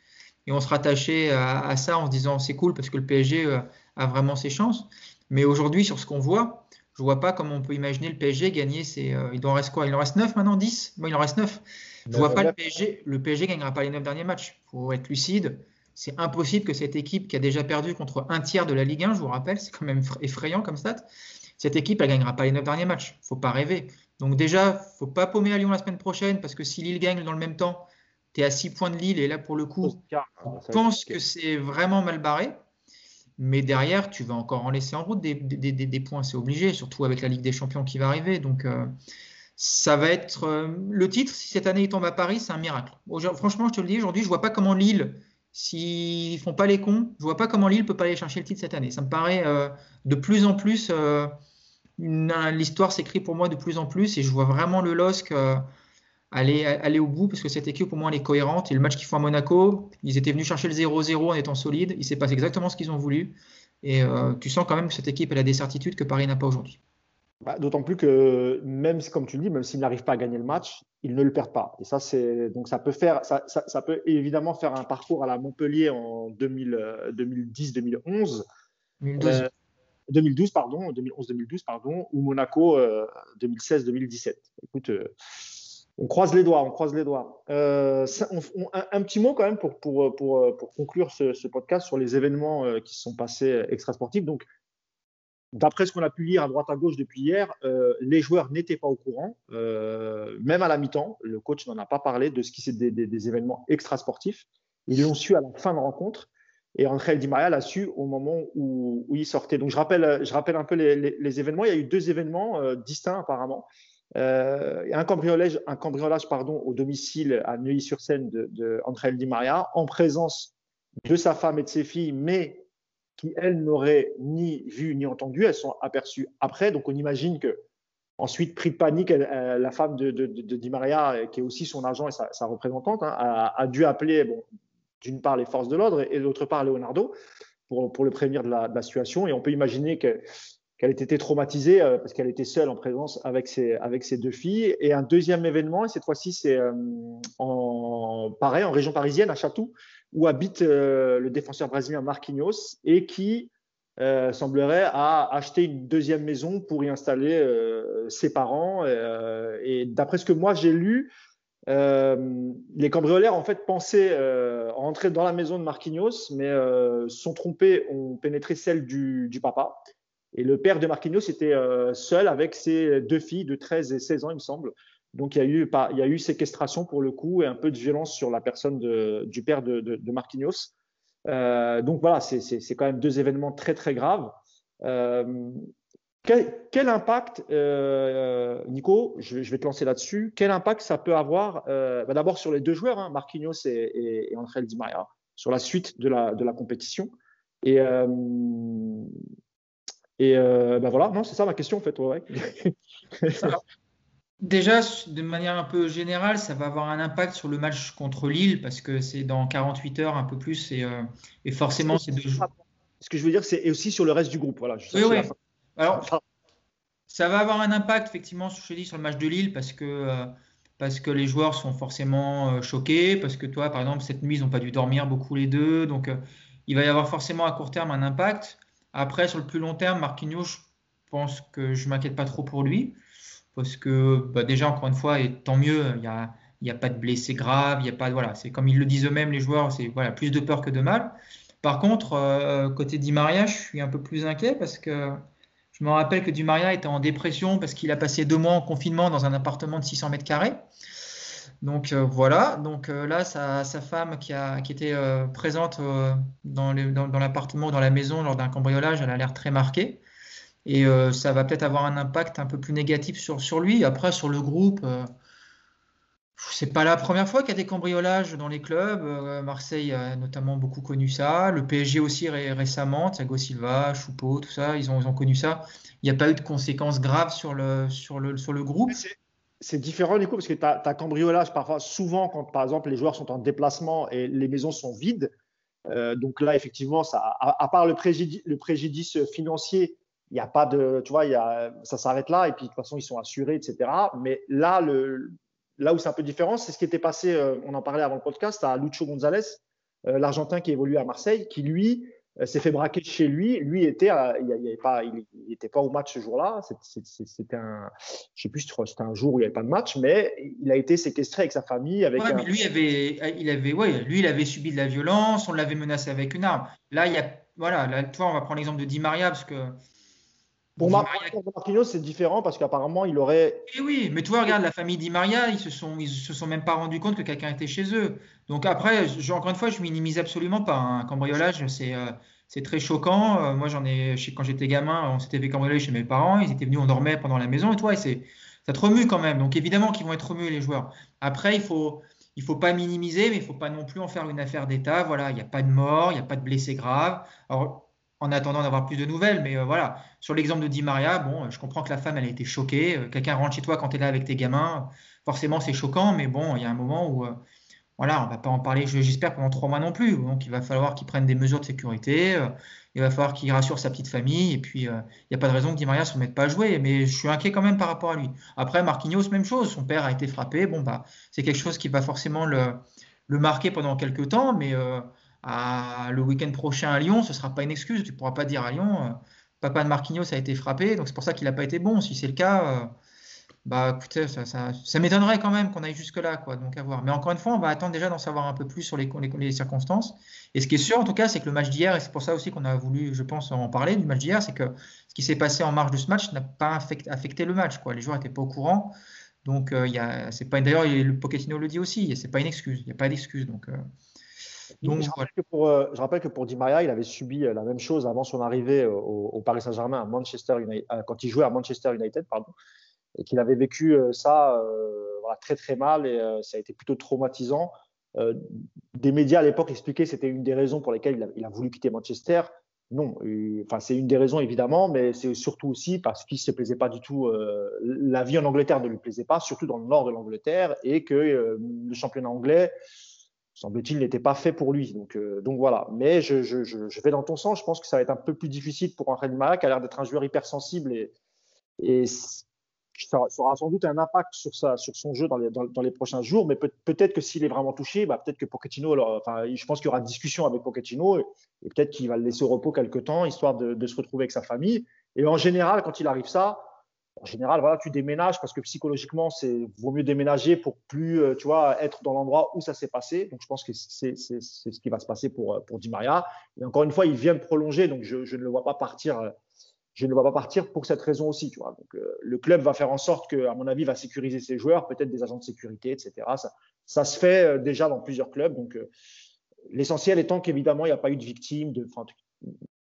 Et on se rattachait à, à ça en se disant c'est cool parce que le PSG euh, a vraiment ses chances. Mais aujourd'hui, sur ce qu'on voit, je vois pas comment on peut imaginer le PSG gagner. Euh, il en reste quoi? Il en reste 9 maintenant? 10 Bon, il en reste 9. Je vois pas le PSG. Le PSG gagnera pas les 9 derniers matchs. Il faut être lucide. C'est impossible que cette équipe qui a déjà perdu contre un tiers de la Ligue 1, je vous rappelle, c'est quand même effrayant comme stat, cette équipe, elle gagnera pas les 9 derniers matchs. faut pas rêver. Donc déjà, faut pas paumer à Lyon la semaine prochaine parce que si Lille gagne dans le même temps, tu es à 6 points de Lille et là, pour le coup, je pense que c'est vraiment mal barré. Mais derrière, tu vas encore en laisser en route des, points, c'est obligé, surtout avec la Ligue des Champions qui va arriver. Donc, euh, ça va être euh, le titre. Si cette année il tombe à Paris, c'est un miracle. Franchement, je te le dis, aujourd'hui, je vois pas comment Lille, s'ils font pas les cons, je vois pas comment Lille peut pas aller chercher le titre cette année. Ça me paraît euh, de plus en plus. L'histoire s'écrit pour moi de plus en plus et je vois vraiment le LOSC aller, aller au bout parce que cette équipe, au moins, elle est cohérente. Et le match qu'ils font à Monaco, ils étaient venus chercher le 0-0 en étant solides. Il s'est passé exactement ce qu'ils ont voulu. Et euh, tu sens quand même que cette équipe, elle a des certitudes que Paris n'a pas aujourd'hui. Bah, d'autant plus que même comme tu le dis, même s'ils n'arrivent pas à gagner le match, ils ne le perdent pas. Et ça, c'est donc ça peut faire, ça, ça, peut évidemment faire un parcours à la Montpellier en 2010-2011. 2012. 2012, pardon, 2011-2012, pardon, ou Monaco 2016-2017. Écoute, on croise les doigts, on croise les doigts. un, petit mot quand même pour, pour, pour, pour conclure ce, podcast sur les événements qui se sont passés extrasportifs. Donc, D'après ce qu'on a pu lire à droite à gauche depuis hier, euh, les joueurs n'étaient pas au courant, euh, même à la mi-temps. Le coach n'en a pas parlé de ce qui c'est des, des, événements extrasportifs. Ils l'ont su à la fin de rencontre. Et Angel Di Maria l'a su au moment où, il sortait. Donc je rappelle, je rappelle un peu les, événements. Il y a eu deux événements euh, distincts apparemment. Un cambriolage, un cambriolage au domicile à Neuilly-sur-Seine de, de Di Maria en présence de sa femme et de ses filles, mais qui, elles, n'auraient ni vu ni entendu. Elles sont aperçues après. Donc, on imagine que, ensuite, pris de panique, la femme de, Di Maria, qui est aussi son agent et sa, représentante, hein, a, dû appeler, d'une part, les forces de l'ordre et, d'autre part, Leonardo pour le prévenir de la, situation. Et on peut imaginer que qu'elle ait été traumatisée euh, parce qu'elle était seule en présence avec ses, avec ses deux filles. Et un deuxième événement, et cette fois-ci c'est euh, en pareil en région parisienne à Chatou, où habite euh, le défenseur brésilien Marquinhos et qui euh, semblerait a acheté une deuxième maison pour y installer euh, ses parents. et d'après ce que moi j'ai lu, les cambrioleurs en fait pensaient entrer dans la maison de Marquinhos, mais sont trompés, ont pénétré celle du, du, papa. Et le père de Marquinhos était seul avec ses deux filles de 13 et 16 ans, il me semble. Donc il y, a eu, séquestration pour le coup et un peu de violence sur la personne du père de, Marquinhos. Euh, donc voilà, c'est quand même deux événements très très graves. Euh, quel, impact, euh, Nico, je, vais te lancer là-dessus, quel impact ça peut avoir bah D'abord sur les deux joueurs, hein, Marquinhos et, et, et, Angel Di Maria, sur la suite de la, de la compétition. Et, et bah voilà, non, c'est ça ma question en fait. Ouais. Déjà, de manière un peu générale, ça va avoir un impact sur le match contre Lille parce que c'est dans 48 heures, un peu plus, et, euh, forcément, c'est deux jours. Ce que je veux dire, c'est aussi sur le reste du groupe. Voilà, oui, oui. Alors, ça va avoir un impact, effectivement, je dis, sur le match de Lille parce que, euh, parce que les joueurs sont forcément euh, choqués, parce que toi, par exemple, cette nuit, ils n'ont pas dû dormir beaucoup les deux. Donc, il va y avoir forcément à court terme un impact. Après, sur le plus long terme, Marquinhos, je pense que je ne m'inquiète pas trop pour lui parce que bah, déjà, encore une fois, et tant mieux, il n'y a, y a pas de blessés graves, y a pas, voilà, c'est comme ils le disent eux-mêmes, les joueurs, c'est voilà, plus de peur que de mal. Par contre, euh, côté Di Maria, je suis un peu plus inquiet parce que je me rappelle que Di Maria était en dépression parce qu'il a passé deux mois en confinement dans un appartement de 600 mètres carrés. Donc euh, voilà, donc euh, là, sa, sa, femme qui, a, qui était présente dans, dans, dans l'appartement ou dans la maison lors d'un cambriolage, elle a l'air très marquée. Et euh, ça va peut-être avoir un impact un peu plus négatif sur, lui. Après, sur le groupe, euh, c'est pas la première fois qu'il y a des cambriolages dans les clubs. Euh, Marseille a notamment beaucoup connu ça. Le PSG aussi récemment, Thiago Silva, Choupeau, tout ça, ils ont, connu ça. Il n'y a pas eu de conséquences graves sur le groupe. C'est différent du coup, parce que tu as, cambriolage parfois, souvent quand par exemple les joueurs sont en déplacement et les maisons sont vides. donc là, effectivement, ça, à, part le préjudice, le préjudice financier, il n'y a pas de, tu vois, y a, ça s'arrête là et puis de toute façon ils sont assurés, etc. Mais là, le, là où c'est un peu différent, c'est ce qui était passé, euh, on en parlait avant le podcast, à Lucho González, euh, l'Argentin qui évolue à Marseille, qui lui euh, s'est fait braquer chez lui. Lui était, il n'était pas, il, était pas au match ce jour-là. C'était un, je sais plus, c'était un jour où il n'y avait pas de match, mais il a été séquestré avec sa famille. Avec ouais, mais lui avait, il avait, ouais, lui il avait subi de la violence, on l'avait menacé avec une arme. Là, il y a, voilà, là, toi, on va prendre l'exemple de Di Maria parce que pour Marquinhos, c'est différent parce qu'apparemment, il aurait. Et eh oui, mais toi, regarde, la famille Di Maria, ils se sont, ils se sont même pas rendus compte que quelqu'un était chez eux. Donc après, encore une fois, je minimise absolument pas. Un hein. cambriolage, c'est euh, c'est très choquant. Euh, moi, j'en ai, quand j'étais gamin, on s'était fait cambrioler chez mes parents. Ils étaient venus, on dormait pendant la maison et toi, et c'est, ça te remue quand même. Donc évidemment qu'ils vont être remués les joueurs. Après, il faut, il faut pas minimiser, mais il faut pas non plus en faire une affaire d'État. Voilà, il n'y a pas de mort, il n'y a pas de blessés graves. Alors en attendant d'avoir plus de nouvelles. Mais euh, voilà, sur l'exemple de Di Maria, bon, je comprends que la femme, elle a été choquée. Euh, quelqu'un rentre chez toi quand tu es là avec tes gamins. Forcément, c'est choquant, mais bon, il y a un moment où, euh, voilà, on va pas en parler, j'espère, pendant trois mois non plus. Donc, il va falloir qu'il prenne des mesures de sécurité. il va falloir qu'il rassure sa petite famille. Et puis, il n'y a pas de raison que Di Maria ne se mette pas à jouer. Mais je suis inquiet quand même par rapport à lui. Après, Marquinhos, même chose. Son père a été frappé. Bon, bah, c'est quelque chose qui va forcément le, le marquer pendant quelques temps. Mais le week-end prochain à Lyon, ce ne sera pas une excuse. Tu ne pourras pas dire à Lyon, papa de Marquinhos a été frappé, donc c'est pour ça qu'il n'a pas été bon. Si c'est le cas, bah écoutez, ça, ça, m'étonnerait quand même qu'on aille jusque-là, quoi. Donc à voir. Mais encore une fois, on va attendre déjà d'en savoir un peu plus sur les, circonstances. Et ce qui est sûr, en tout cas, c'est que le match d'hier, et c'est pour ça aussi qu'on a voulu, je pense, en parler du match d'hier, c'est que ce qui s'est passé en marge de ce match n'a pas affecté, le match, quoi. Les joueurs n'étaient pas au courant. Donc euh, c'est pas d'ailleurs le Pochettino le dit aussi, c'est pas une excuse, il n'y a pas d'excuse. Donc, euh, donc je, rappelle que pour, euh, je rappelle que pour Di Maria, il avait subi la même chose avant son arrivée au, au Paris Saint-Germain à Manchester United, quand il jouait à Manchester United, pardon et qu'il avait vécu euh, ça euh, très très mal et euh, ça a été plutôt traumatisant. des médias à l'époque expliquaient que c'était une des raisons pour lesquelles il a, voulu quitter Manchester. Non, enfin c'est une des raisons évidemment, mais c'est surtout aussi parce qu'il ne se plaisait pas du tout. la vie en Angleterre ne lui plaisait pas, surtout dans le nord de l'Angleterre, et que le championnat anglais, semble-t-il, n'était pas fait pour lui. Donc, donc voilà. Mais je, je, vais dans ton sens. Je pense que ça va être un peu plus difficile pour un Mara qui a l'air d'être un joueur hypersensible et, et ça, aura sans doute un impact sur, sur son jeu dans les, dans, les prochains jours, mais peut, être que s'il est vraiment touché, bah, peut-être que Pochettino, alors, enfin, je pense qu'il y aura une discussion avec Pochettino et, peut-être qu'il va le laisser au repos quelques temps, histoire de, se retrouver avec sa famille. Et en général, quand il arrive ça, en général, voilà, tu déménages parce que psychologiquement, c'est vaut mieux déménager pour plus, euh, tu vois, être dans l'endroit où ça s'est passé. Donc, je pense que c'est ce qui va se passer pour, pour Di Maria. Et encore une fois, il vient de prolonger, donc je, je ne le vois pas partir euh, je ne le vois pas partir pour cette raison aussi. Tu vois. Donc, euh, le club va faire en sorte que, à mon avis, va sécuriser ses joueurs, peut-être des agents de sécurité, etc. Ça, ça se fait euh, déjà dans plusieurs clubs. Donc, euh, l'essentiel étant qu'évidemment, il n'y a pas eu de victime de,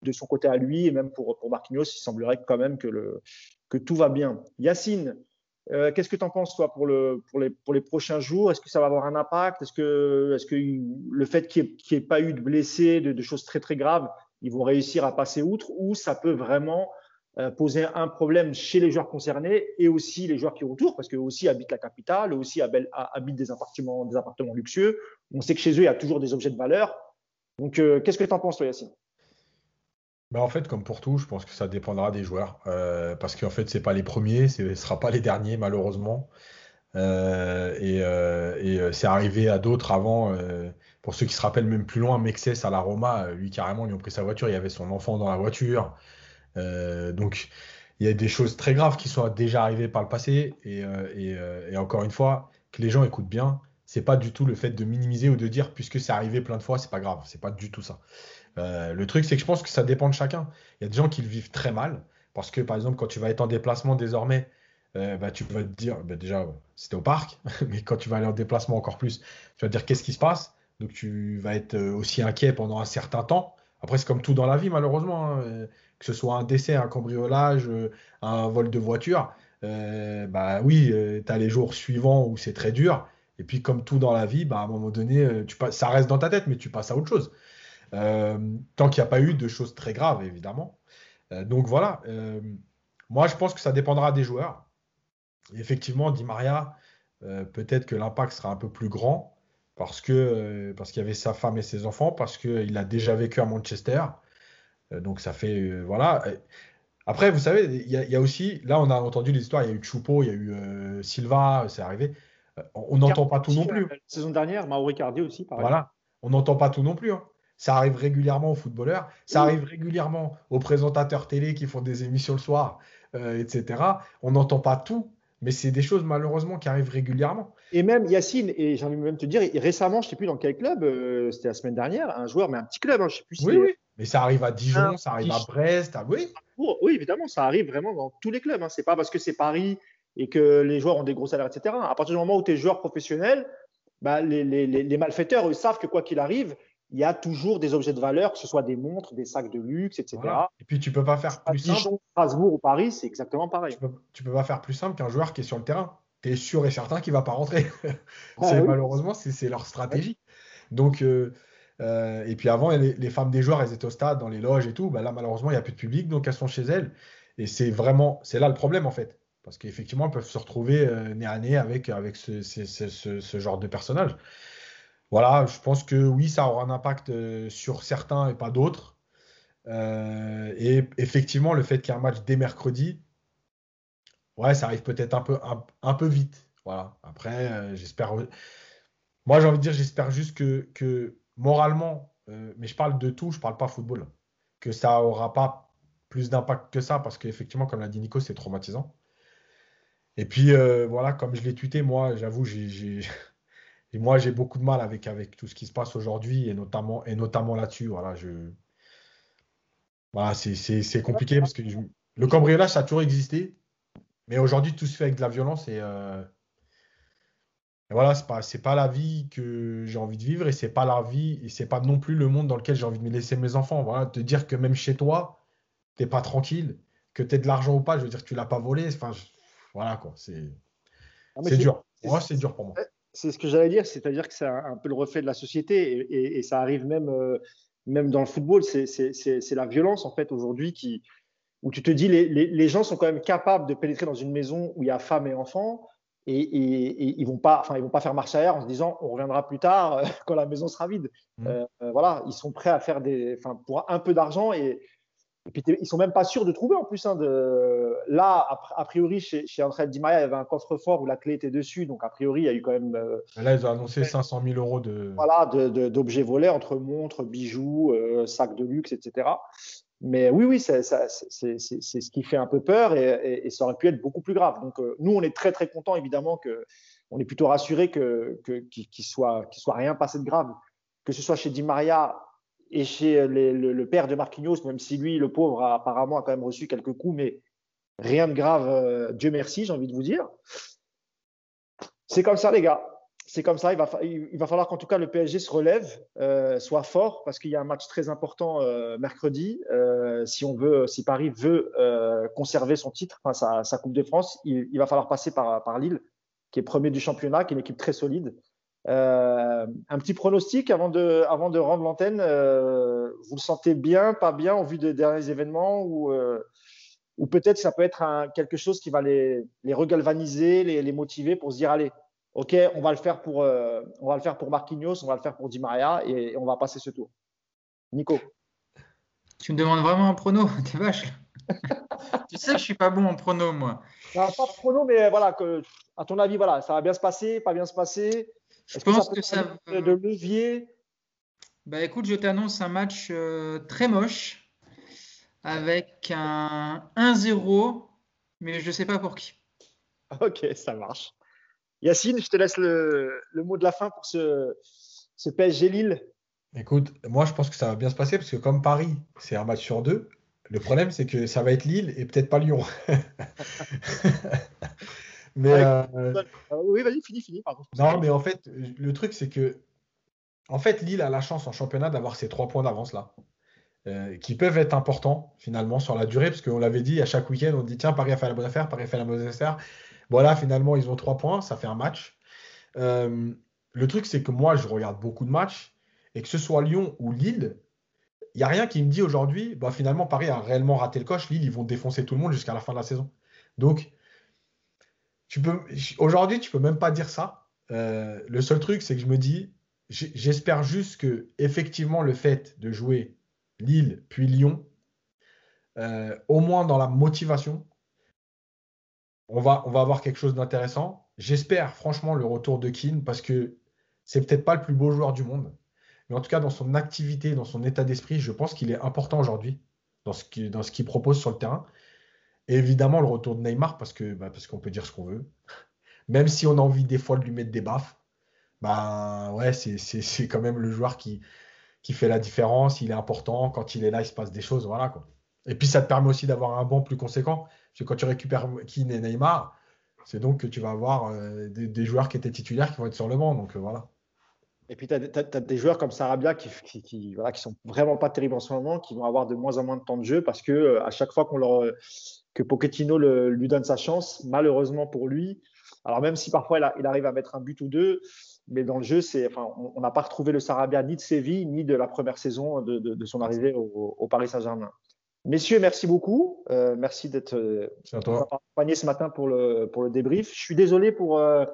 de son côté à lui, et même pour, pour il semblerait quand même que, tout va bien. Yacine, qu'est-ce que tu en penses, toi, pour, le, pour, les, prochains jours? Est-ce que ça va avoir un impact? Est-ce que, le fait qu'il n'y ait, pas eu de blessés, de, choses très, très graves, ils vont réussir à passer outre ou ça peut vraiment euh, poser un problème chez les joueurs concernés et aussi les joueurs qui autour, parce qu'eux aussi habitent la capitale, eux aussi habitent des appartements, des appartements luxueux. On sait que chez eux, il y a toujours des objets de valeur. Donc, euh, qu'est-ce que tu en penses, toi, Yacine? Bah en fait, comme pour tout, je pense que ça dépendra des joueurs. Euh, parce qu'en fait, ce pas les premiers, ce ne sera pas les derniers, malheureusement. et, et c'est arrivé à d'autres avant. Pour ceux qui se rappellent même plus loin, Mexès à la Roma, lui carrément, ils ont pris sa voiture, il y avait son enfant dans la voiture. Euh, donc il y a des choses très graves qui sont déjà arrivées par le passé. Et, euh, euh, et, encore une fois, que les gens écoutent bien, c'est pas du tout le fait de minimiser ou de dire puisque c'est arrivé plein de fois, c'est pas grave. C'est pas du tout ça. Le truc, c'est que je pense que ça dépend de chacun. Il y a des gens qui le vivent très mal parce que par exemple, quand tu vas être en déplacement désormais, bah, tu vas te dire, bah, déjà, c'était au parc, mais quand tu vas aller en déplacement encore plus, tu vas te dire qu'est-ce qui se passe? Donc tu vas être euh, aussi inquiet pendant un certain temps. Après, c'est comme tout dans la vie, malheureusement. Hein, euh, que ce soit un décès, un cambriolage, euh, un vol de voiture. bah oui, tu as les jours suivants où c'est très dur. Et puis, comme tout dans la vie, bah, à un moment donné, tu ça reste dans ta tête, mais tu passes à autre chose. Tant qu'il n'y a pas eu de choses très graves, évidemment. donc voilà. moi, je pense que ça dépendra des joueurs. effectivement, dit Maria, peut-être que l'impact sera un peu plus grand parce que euh, parce qu'il y avait sa femme et ses enfants, parce qu'il a déjà vécu à Manchester. Euh, donc ça fait euh, voilà. Après, vous savez, il y, a aussi, là on a entendu les histoires, il y a eu Choupo, il y a eu Silva, c'est arrivé. on n'entend pas tout non plus. La saison dernière, Mauro aussi, pareil. Voilà, on n'entend pas tout non plus. Hein. Ça arrive régulièrement aux footballeurs, ça arrive régulièrement aux présentateurs télé qui font des émissions le soir, etc. On n'entend pas tout, mais c'est des choses malheureusement qui arrivent régulièrement. Et même Yacine, et j'ai envie de même te dire, récemment, je ne sais plus dans quel club, euh, c'était la semaine dernière, un joueur, mais un petit club, hein, je ne sais plus si. Oui, oui. Mais ça arrive à Dijon, ça arrive à Brest, à... oui. Oui, évidemment, ça arrive vraiment dans tous les clubs. Hein. Ce n'est pas parce que c'est Paris et que les joueurs ont des gros salaires, etc. À partir du moment où tu es joueur professionnel, bah, les, les, les, malfaiteurs, eux, savent que quoi qu'il arrive, il y a toujours des objets de valeur, que ce soit des montres, des sacs de luxe, etc. Et puis tu peux pas faire plus simple. Strasbourg ou Paris, c'est exactement pareil. Tu peux, peux pas faire plus simple qu'un joueur qui est sur le terrain tu es sûr et certain qu'il va pas rentrer. Ah malheureusement, c'est leur stratégie. Donc, euh, euh, et puis avant, les, femmes des joueurs, elles étaient au stade, dans les loges et tout. Bah là, malheureusement, il n'y a plus de public, donc elles sont chez elles. Et c'est vraiment, c'est là le problème en fait. Parce qu'effectivement, elles peuvent se retrouver euh, nez à nez avec, avec ce, ce, genre de personnage. Voilà, je pense que oui, ça aura un impact sur certains et pas d'autres. et effectivement, le fait qu'il y ait un match dès mercredi, ouais, ça arrive peut-être un peu, un, peu vite. Voilà. Après, euh, j'espère. Moi, j'ai envie de dire, j'espère juste que, que moralement, euh, mais je parle de tout, je parle pas football, que ça aura pas plus d'impact que ça parce qu'effectivement, comme l'a dit Nico, c'est traumatisant. Et puis euh, voilà, comme je l'ai tweeté, moi, j'avoue, j'ai, moi, j'ai beaucoup de mal avec, avec tout ce qui se passe aujourd'hui et notamment, et notamment là-dessus. Voilà, je, voilà, c'est compliqué parce que le cambriolage, ça a toujours existé. Mais aujourd'hui, tout se fait avec de la violence et, euh, voilà, c'est pas, pas la vie que j'ai envie de vivre et c'est pas la vie et c'est pas non plus le monde dans lequel j'ai envie de me laisser mes enfants. Voilà, te dire que même chez toi, t'es pas tranquille, que tu aies de l'argent ou pas, je veux dire que tu l'as pas volé. Enfin, voilà quoi, c'est ah, dur. Moi, c'est dur pour moi. C'est ce que j'allais dire, c'est-à-dire que c'est un, peu le reflet de la société et, ça arrive même, euh, même dans le football. C'est la violence en fait aujourd'hui qui où tu te dis les, les, gens sont quand même capables de pénétrer dans une maison où il y a femmes et enfants et, et, ils vont pas, enfin ils vont pas faire marche arrière en se disant on reviendra plus tard euh, quand la maison sera vide. Mmh. Euh, voilà, ils sont prêts à faire des, enfin pour un peu d'argent et, et puis ils sont même pas sûrs de trouver en plus. Hein, de... Là, a, priori, chez, chez André Di Maria, il y avait un coffre-fort où la clé était dessus. Donc, a priori, il y a eu quand même. Euh, là, ils ont annoncé 500 000 euros de. Voilà, d'objets volés entre montres, bijoux, euh, sacs de luxe, etc. Mais oui, oui, c'est ce qui fait un peu peur et, ça aurait pu être beaucoup plus grave. Donc, euh, nous, on est très, très contents, évidemment, que on est plutôt rassurés qu'il que, qu'il soit, soit rien passé de grave. Que ce soit chez Di Maria et chez le, père de Marquinhos, même si lui, le pauvre, apparemment a quand même reçu quelques coups, mais rien de grave, euh, Dieu merci, j'ai envie de vous dire. C'est comme ça, les gars. C'est comme ça. Il va, falloir qu'en tout cas le PSG se relève, euh, soit fort, parce qu'il y a un match très important euh, mercredi. si on veut, si Paris veut conserver son titre, enfin sa, Coupe de France, il, va falloir passer par Lille, qui est premier du championnat, qui est une équipe très solide. Euh, un petit pronostic avant de, avant de rendre l'antenne. Euh, vous le sentez bien, pas bien au vu des derniers événements ou, euh, ou peut-être ça peut être un, quelque chose qui va les, les regalvaniser, les, les, motiver pour se dire allez, ok, on va le faire pour, on va le faire pour Marquinhos, on va le faire pour Di Maria et, on va passer ce tour. Nico. Tu me demandes vraiment un prono, t'es vache. tu sais que je suis pas bon en prono, moi. pas de prono, mais voilà, que, à ton avis, voilà, ça va bien se passer, pas bien se passer. Je pense que, ça. De levier? Bah écoute, je t'annonce un match euh, très moche avec un 1-0, mais je ne sais pas pour qui. Ok, ça marche. Yacine, je te laisse le, mot de la fin pour ce, ce, PSG Lille. Écoute, moi je pense que ça va bien se passer parce que comme Paris, c'est un match sur deux. Le problème, c'est que ça va être Lille et peut-être pas Lyon. Mais, euh, ah oui, vas-y, fini, fini. Non, mais en fait, le truc, c'est que en fait, Lille a la chance en championnat d'avoir ces trois points d'avance là, euh, qui peuvent être importants finalement sur la durée, parce qu'on l'avait dit à chaque week-end, on dit tiens, Paris a fait la bonne affaire, Paris a fait la bonne affaire. Voilà, finalement, ils ont trois points, ça fait un match. Euh, le truc, c'est que moi, je regarde beaucoup de matchs, et que ce soit Lyon ou Lille, il n'y a rien qui me dit aujourd'hui, bah, finalement, Paris a réellement raté le coche, Lille, ils vont défoncer tout le monde jusqu'à la fin de la saison. Donc, aujourd'hui, tu peux même pas dire ça. Euh, le seul truc, c'est que je me dis, j'espère juste que effectivement le fait de jouer Lille puis Lyon, euh, au moins dans la motivation, on va, on va avoir quelque chose d'intéressant. J'espère franchement le retour de Keane parce que c'est peut-être pas le plus beau joueur du monde, mais en tout cas dans son activité, dans son état d'esprit, je pense qu'il est important aujourd'hui dans ce qu'il propose sur le terrain évidemment, le retour de Neymar, parce que bah, parce qu'on peut dire ce qu'on veut. Même si on a envie des fois de lui mettre des baffes, bah ouais, c'est quand même le joueur qui, qui fait la différence. Il est important. Quand il est là, il se passe des choses. Voilà, quoi. Et puis, ça te permet aussi d'avoir un banc plus conséquent. Parce que quand tu récupères Keane et Neymar, c'est donc que tu vas avoir euh, des, joueurs qui étaient titulaires qui vont être sur le banc. Donc euh, voilà. Et puis, tu as, des joueurs comme Sarabia qui, qui, qui, voilà, qui sont vraiment pas terribles en ce moment, qui vont avoir de moins en moins de temps de jeu parce que euh, à chaque fois qu'on leur que Pochettino lui donne sa chance, malheureusement pour lui. Alors même si parfois il, arrive à mettre un but ou deux, mais dans le jeu, c'est, enfin, on n'a pas retrouvé le Sarabia ni de Séville ni de la première saison de, son arrivée au, Paris Saint-Germain. Messieurs, merci beaucoup. Euh, merci d'être accompagnés ce matin pour le, pour le débrief. Je suis désolé pour, euh,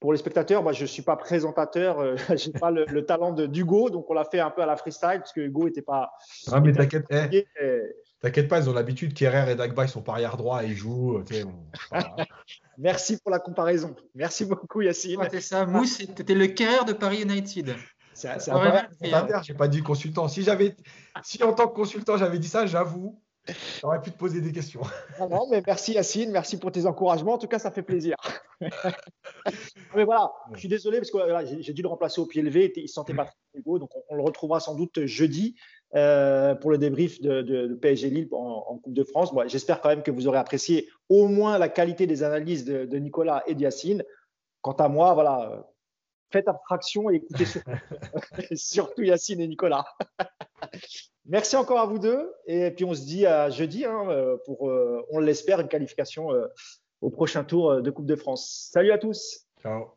pour les spectateurs. Moi, je ne suis pas présentateur. je n'ai pas le, talent d'Hugo, donc on l'a fait un peu à la freestyle parce que Hugo n'était pas. Ah, mais t'inquiète. Eh, T'inquiète pas, ils ont l'habitude qu'Herrera et Dagba, ils sont pas arrière droit et ils jouent. Euh, Merci pour la comparaison. Merci beaucoup, Yacine. Ouais, ça, Mousse, c'était le Kerrer de Paris United. C'est un J'ai pas dit consultant. Si, j'avais, si en tant que consultant, j'avais dit ça, j'avoue, J'aurais pu te poser des questions. Non, mais merci Yacine, merci pour tes encouragements. En tout cas, ça fait plaisir. mais voilà, je suis désolé parce que j'ai dû le remplacer au pied levé. Il ne se sentait pas très beau, donc on, le retrouvera sans doute jeudi euh, pour le débrief de, PSG Lille en, Coupe de France. J'espère quand même que vous aurez apprécié au moins la qualité des analyses de, Nicolas et de Yacine. Quant à moi, voilà, faites abstraction et écoutez surtout, surtout Yacine et Nicolas. Merci encore à vous deux. Et puis on se dit à jeudi hein, euh, pour, euh, on l'espère, une qualification euh, au prochain tour de Coupe de France. Salut à tous. Ciao.